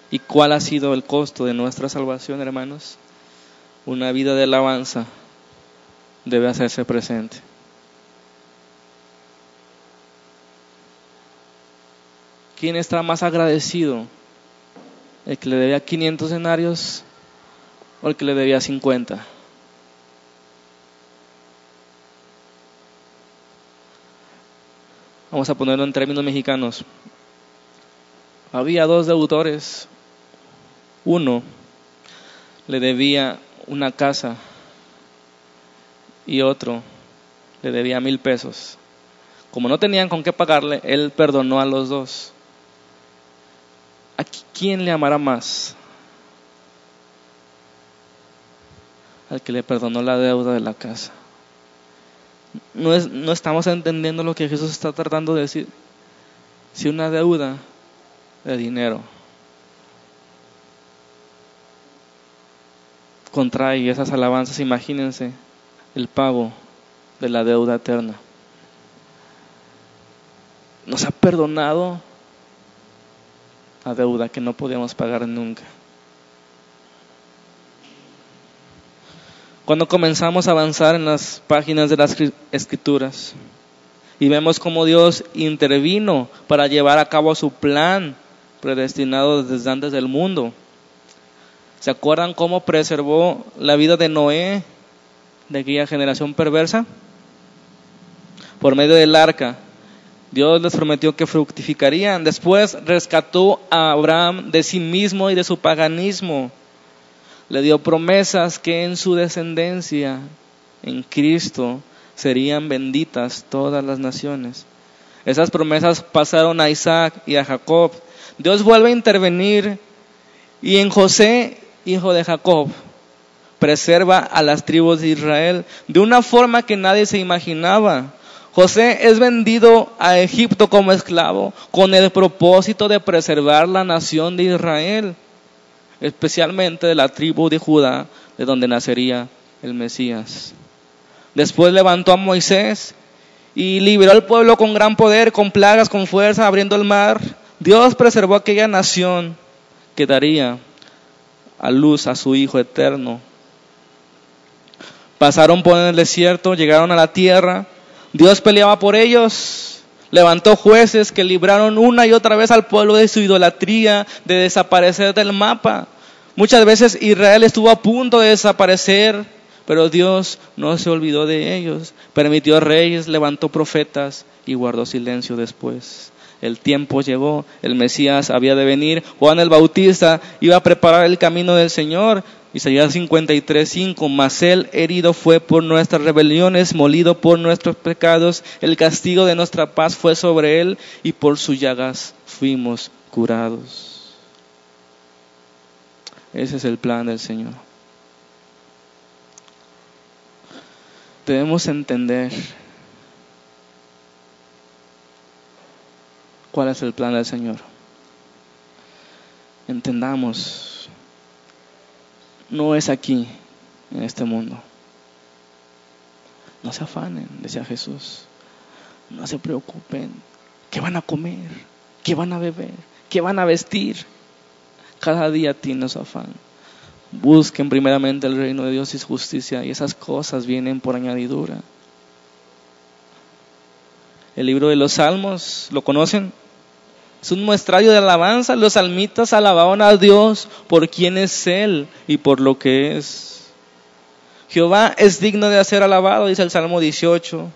¿Y cuál ha sido el costo de nuestra salvación, hermanos? Una vida de alabanza debe hacerse presente. ¿Quién está más agradecido? ¿El que le debía 500 denarios o el que le debía 50? Vamos a ponerlo en términos mexicanos. Había dos deudores. Uno le debía una casa y otro le debía mil pesos. Como no tenían con qué pagarle, él perdonó a los dos. ¿A quién le amará más? Al que le perdonó la deuda de la casa. No, es, no estamos entendiendo lo que Jesús está tratando de decir. Si una deuda de dinero contrae esas alabanzas, imagínense el pago de la deuda eterna. Nos ha perdonado la deuda que no podíamos pagar nunca. Cuando comenzamos a avanzar en las páginas de las escrituras y vemos cómo Dios intervino para llevar a cabo su plan predestinado desde antes del mundo. ¿Se acuerdan cómo preservó la vida de Noé de aquella generación perversa? Por medio del arca. Dios les prometió que fructificarían. Después rescató a Abraham de sí mismo y de su paganismo. Le dio promesas que en su descendencia, en Cristo, serían benditas todas las naciones. Esas promesas pasaron a Isaac y a Jacob. Dios vuelve a intervenir y en José, hijo de Jacob, preserva a las tribus de Israel de una forma que nadie se imaginaba. José es vendido a Egipto como esclavo con el propósito de preservar la nación de Israel, especialmente de la tribu de Judá, de donde nacería el Mesías. Después levantó a Moisés y liberó al pueblo con gran poder, con plagas, con fuerza, abriendo el mar. Dios preservó aquella nación que daría a luz a su Hijo eterno. Pasaron por el desierto, llegaron a la tierra Dios peleaba por ellos, levantó jueces que libraron una y otra vez al pueblo de su idolatría, de desaparecer del mapa. Muchas veces Israel estuvo a punto de desaparecer, pero Dios no se olvidó de ellos. Permitió reyes, levantó profetas y guardó silencio después. El tiempo llegó, el Mesías había de venir, Juan el Bautista iba a preparar el camino del Señor Isaías 53, 5, mas él herido fue por nuestras rebeliones, molido por nuestros pecados, el castigo de nuestra paz fue sobre él y por sus llagas fuimos curados. Ese es el plan del Señor. Debemos entender cuál es el plan del Señor. Entendamos no es aquí, en este mundo. No se afanen, decía Jesús. No se preocupen. ¿Qué van a comer? ¿Qué van a beber? ¿Qué van a vestir? Cada día tiene su afán. Busquen primeramente el reino de Dios y su justicia y esas cosas vienen por añadidura. El libro de los Salmos, ¿lo conocen? Es un muestrario de alabanza. Los salmitas alababan a Dios por quien es Él y por lo que es. Jehová es digno de ser alabado, dice el Salmo 18.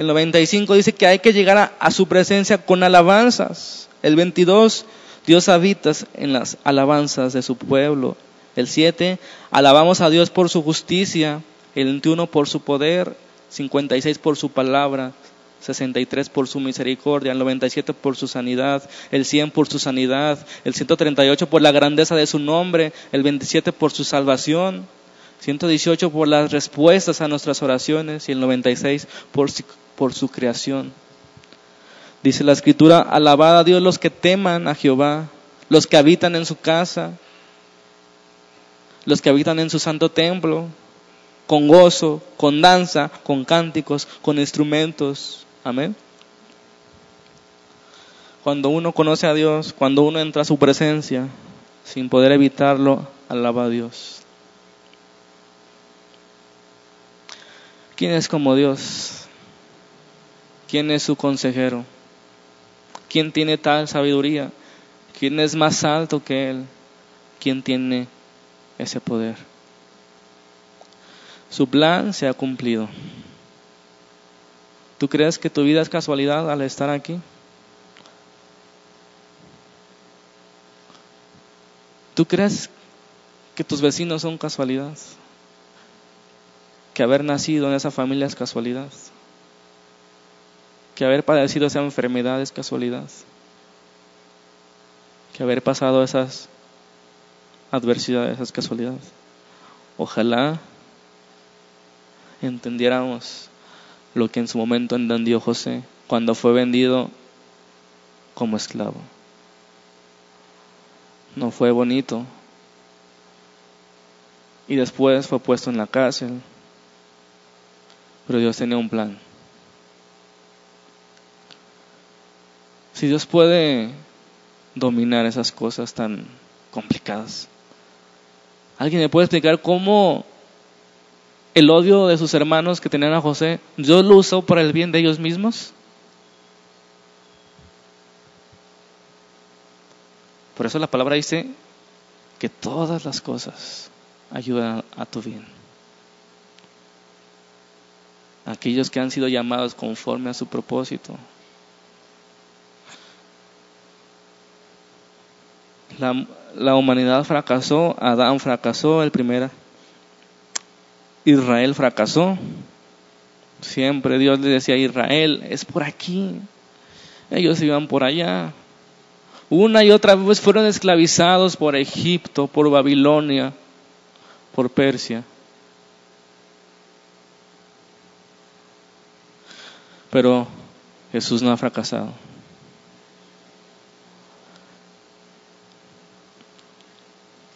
El 95 dice que hay que llegar a, a su presencia con alabanzas. El 22, Dios habita en las alabanzas de su pueblo. El 7, alabamos a Dios por su justicia. El 21 por su poder. 56 por su palabra. 63 por su misericordia, el 97 por su sanidad, el 100 por su sanidad, el 138 por la grandeza de su nombre, el 27 por su salvación, 118 por las respuestas a nuestras oraciones y el 96 por, por su creación. Dice la escritura, alabad a Dios los que teman a Jehová, los que habitan en su casa, los que habitan en su santo templo, con gozo, con danza, con cánticos, con instrumentos. Amén. Cuando uno conoce a Dios, cuando uno entra a su presencia, sin poder evitarlo, alaba a Dios. ¿Quién es como Dios? ¿Quién es su consejero? ¿Quién tiene tal sabiduría? ¿Quién es más alto que Él? ¿Quién tiene ese poder? Su plan se ha cumplido. ¿Tú crees que tu vida es casualidad al estar aquí? ¿Tú crees que tus vecinos son casualidad? ¿Que haber nacido en esa familia es casualidad? ¿Que haber padecido esa enfermedad es casualidad? ¿Que haber pasado esas adversidades es casualidad? Ojalá entendiéramos lo que en su momento entendió José cuando fue vendido como esclavo. No fue bonito. Y después fue puesto en la cárcel. Pero Dios tenía un plan. Si Dios puede dominar esas cosas tan complicadas, ¿alguien me puede explicar cómo el odio de sus hermanos que tenían a José, Dios lo usó para el bien de ellos mismos. Por eso la palabra dice que todas las cosas ayudan a tu bien. Aquellos que han sido llamados conforme a su propósito. La, la humanidad fracasó, Adán fracasó, el primero Israel fracasó. Siempre Dios le decía a Israel, es por aquí. Ellos iban por allá. Una y otra vez fueron esclavizados por Egipto, por Babilonia, por Persia. Pero Jesús no ha fracasado.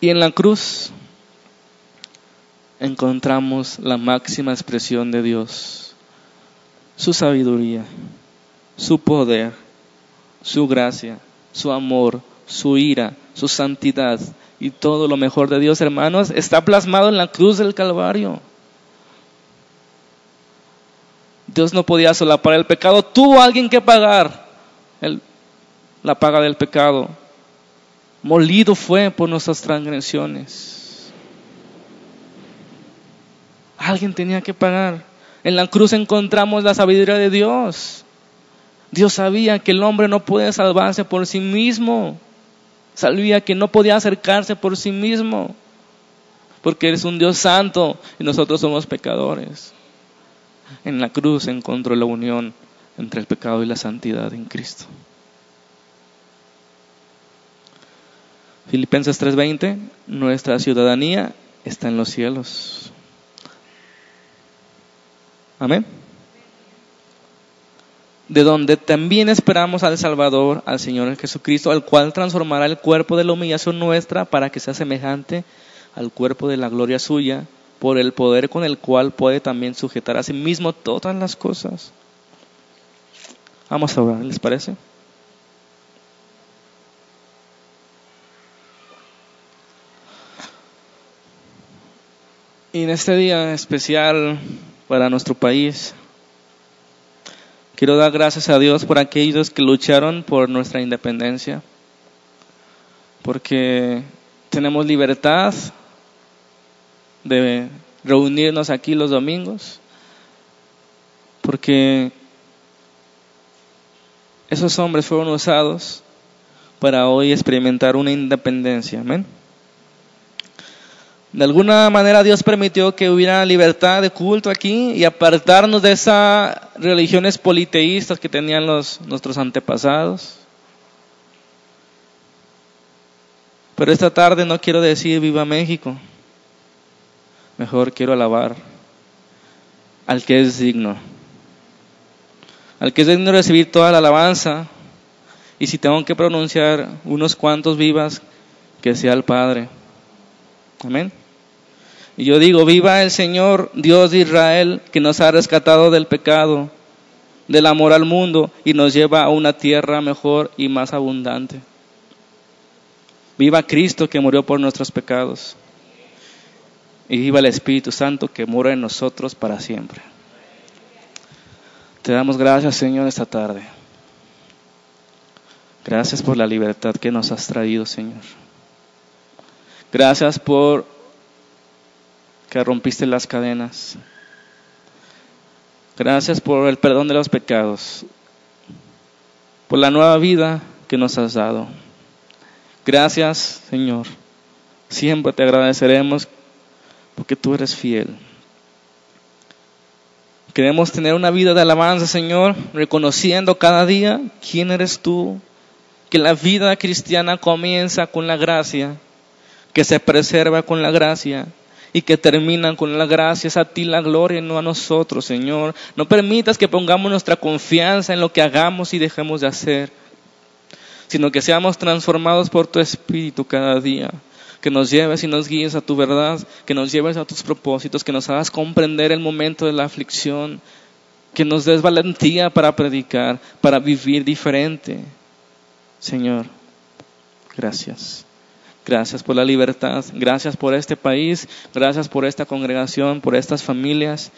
Y en la cruz encontramos la máxima expresión de Dios, su sabiduría, su poder, su gracia, su amor, su ira, su santidad y todo lo mejor de Dios, hermanos, está plasmado en la cruz del Calvario. Dios no podía solapar el pecado, tuvo alguien que pagar la paga del pecado. Molido fue por nuestras transgresiones Alguien tenía que pagar. En la cruz encontramos la sabiduría de Dios. Dios sabía que el hombre no puede salvarse por sí mismo. Sabía que no podía acercarse por sí mismo. Porque eres un Dios santo y nosotros somos pecadores. En la cruz encontró la unión entre el pecado y la santidad en Cristo. Filipenses 3:20, nuestra ciudadanía está en los cielos. Amén. De donde también esperamos al Salvador, al Señor Jesucristo, al cual transformará el cuerpo de la humillación nuestra para que sea semejante al cuerpo de la gloria suya, por el poder con el cual puede también sujetar a sí mismo todas las cosas. Vamos a orar, ¿les parece? Y en este día especial para nuestro país. Quiero dar gracias a Dios por aquellos que lucharon por nuestra independencia, porque tenemos libertad de reunirnos aquí los domingos, porque esos hombres fueron usados para hoy experimentar una independencia. Amén. De alguna manera Dios permitió que hubiera libertad de culto aquí y apartarnos de esas religiones politeístas que tenían los, nuestros antepasados. Pero esta tarde no quiero decir viva México. Mejor quiero alabar al que es digno. Al que es digno recibir toda la alabanza. Y si tengo que pronunciar unos cuantos vivas, que sea el Padre. Amén. Y yo digo, viva el Señor, Dios de Israel, que nos ha rescatado del pecado, del amor al mundo y nos lleva a una tierra mejor y más abundante. Viva Cristo que murió por nuestros pecados. Y viva el Espíritu Santo que mora en nosotros para siempre. Te damos gracias, Señor, esta tarde. Gracias por la libertad que nos has traído, Señor. Gracias por que rompiste las cadenas. Gracias por el perdón de los pecados, por la nueva vida que nos has dado. Gracias, Señor. Siempre te agradeceremos porque tú eres fiel. Queremos tener una vida de alabanza, Señor, reconociendo cada día quién eres tú, que la vida cristiana comienza con la gracia, que se preserva con la gracia y que termina con la gracia. Es a ti la gloria y no a nosotros, Señor. No permitas que pongamos nuestra confianza en lo que hagamos y dejemos de hacer, sino que seamos transformados por tu Espíritu cada día. Que nos lleves y nos guíes a tu verdad, que nos lleves a tus propósitos, que nos hagas comprender el momento de la aflicción, que nos des valentía para predicar, para vivir diferente. Señor, gracias. Gracias por la libertad, gracias por este país, gracias por esta congregación, por estas familias,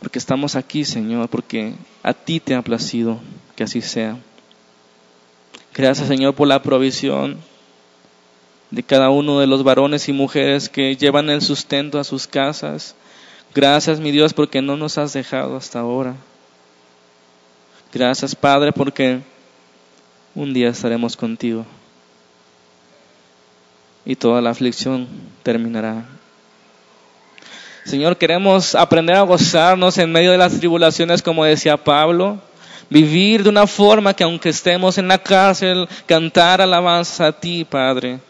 porque estamos aquí, Señor, porque a ti te ha placido que así sea. Gracias, Señor, por la provisión de cada uno de los varones y mujeres que llevan el sustento a sus casas. Gracias, mi Dios, porque no nos has dejado hasta ahora. Gracias, Padre, porque un día estaremos contigo y toda la aflicción terminará. Señor, queremos aprender a gozarnos en medio de las tribulaciones, como decía Pablo, vivir de una forma que aunque estemos en la cárcel, cantar alabanza a ti, Padre.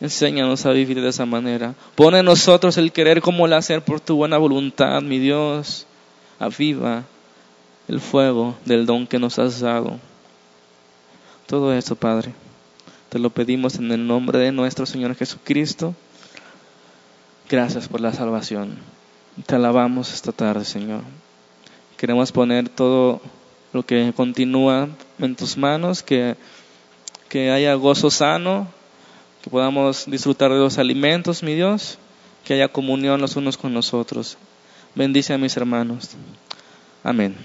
Enséñanos a vivir de esa manera. Pone en nosotros el querer como el hacer por tu buena voluntad, mi Dios. Aviva el fuego del don que nos has dado. Todo esto, Padre. Te lo pedimos en el nombre de nuestro Señor Jesucristo. Gracias por la salvación. Te alabamos esta tarde, Señor. Queremos poner todo lo que continúa en tus manos, que, que haya gozo sano, que podamos disfrutar de los alimentos, mi Dios, que haya comunión los unos con los otros. Bendice a mis hermanos. Amén.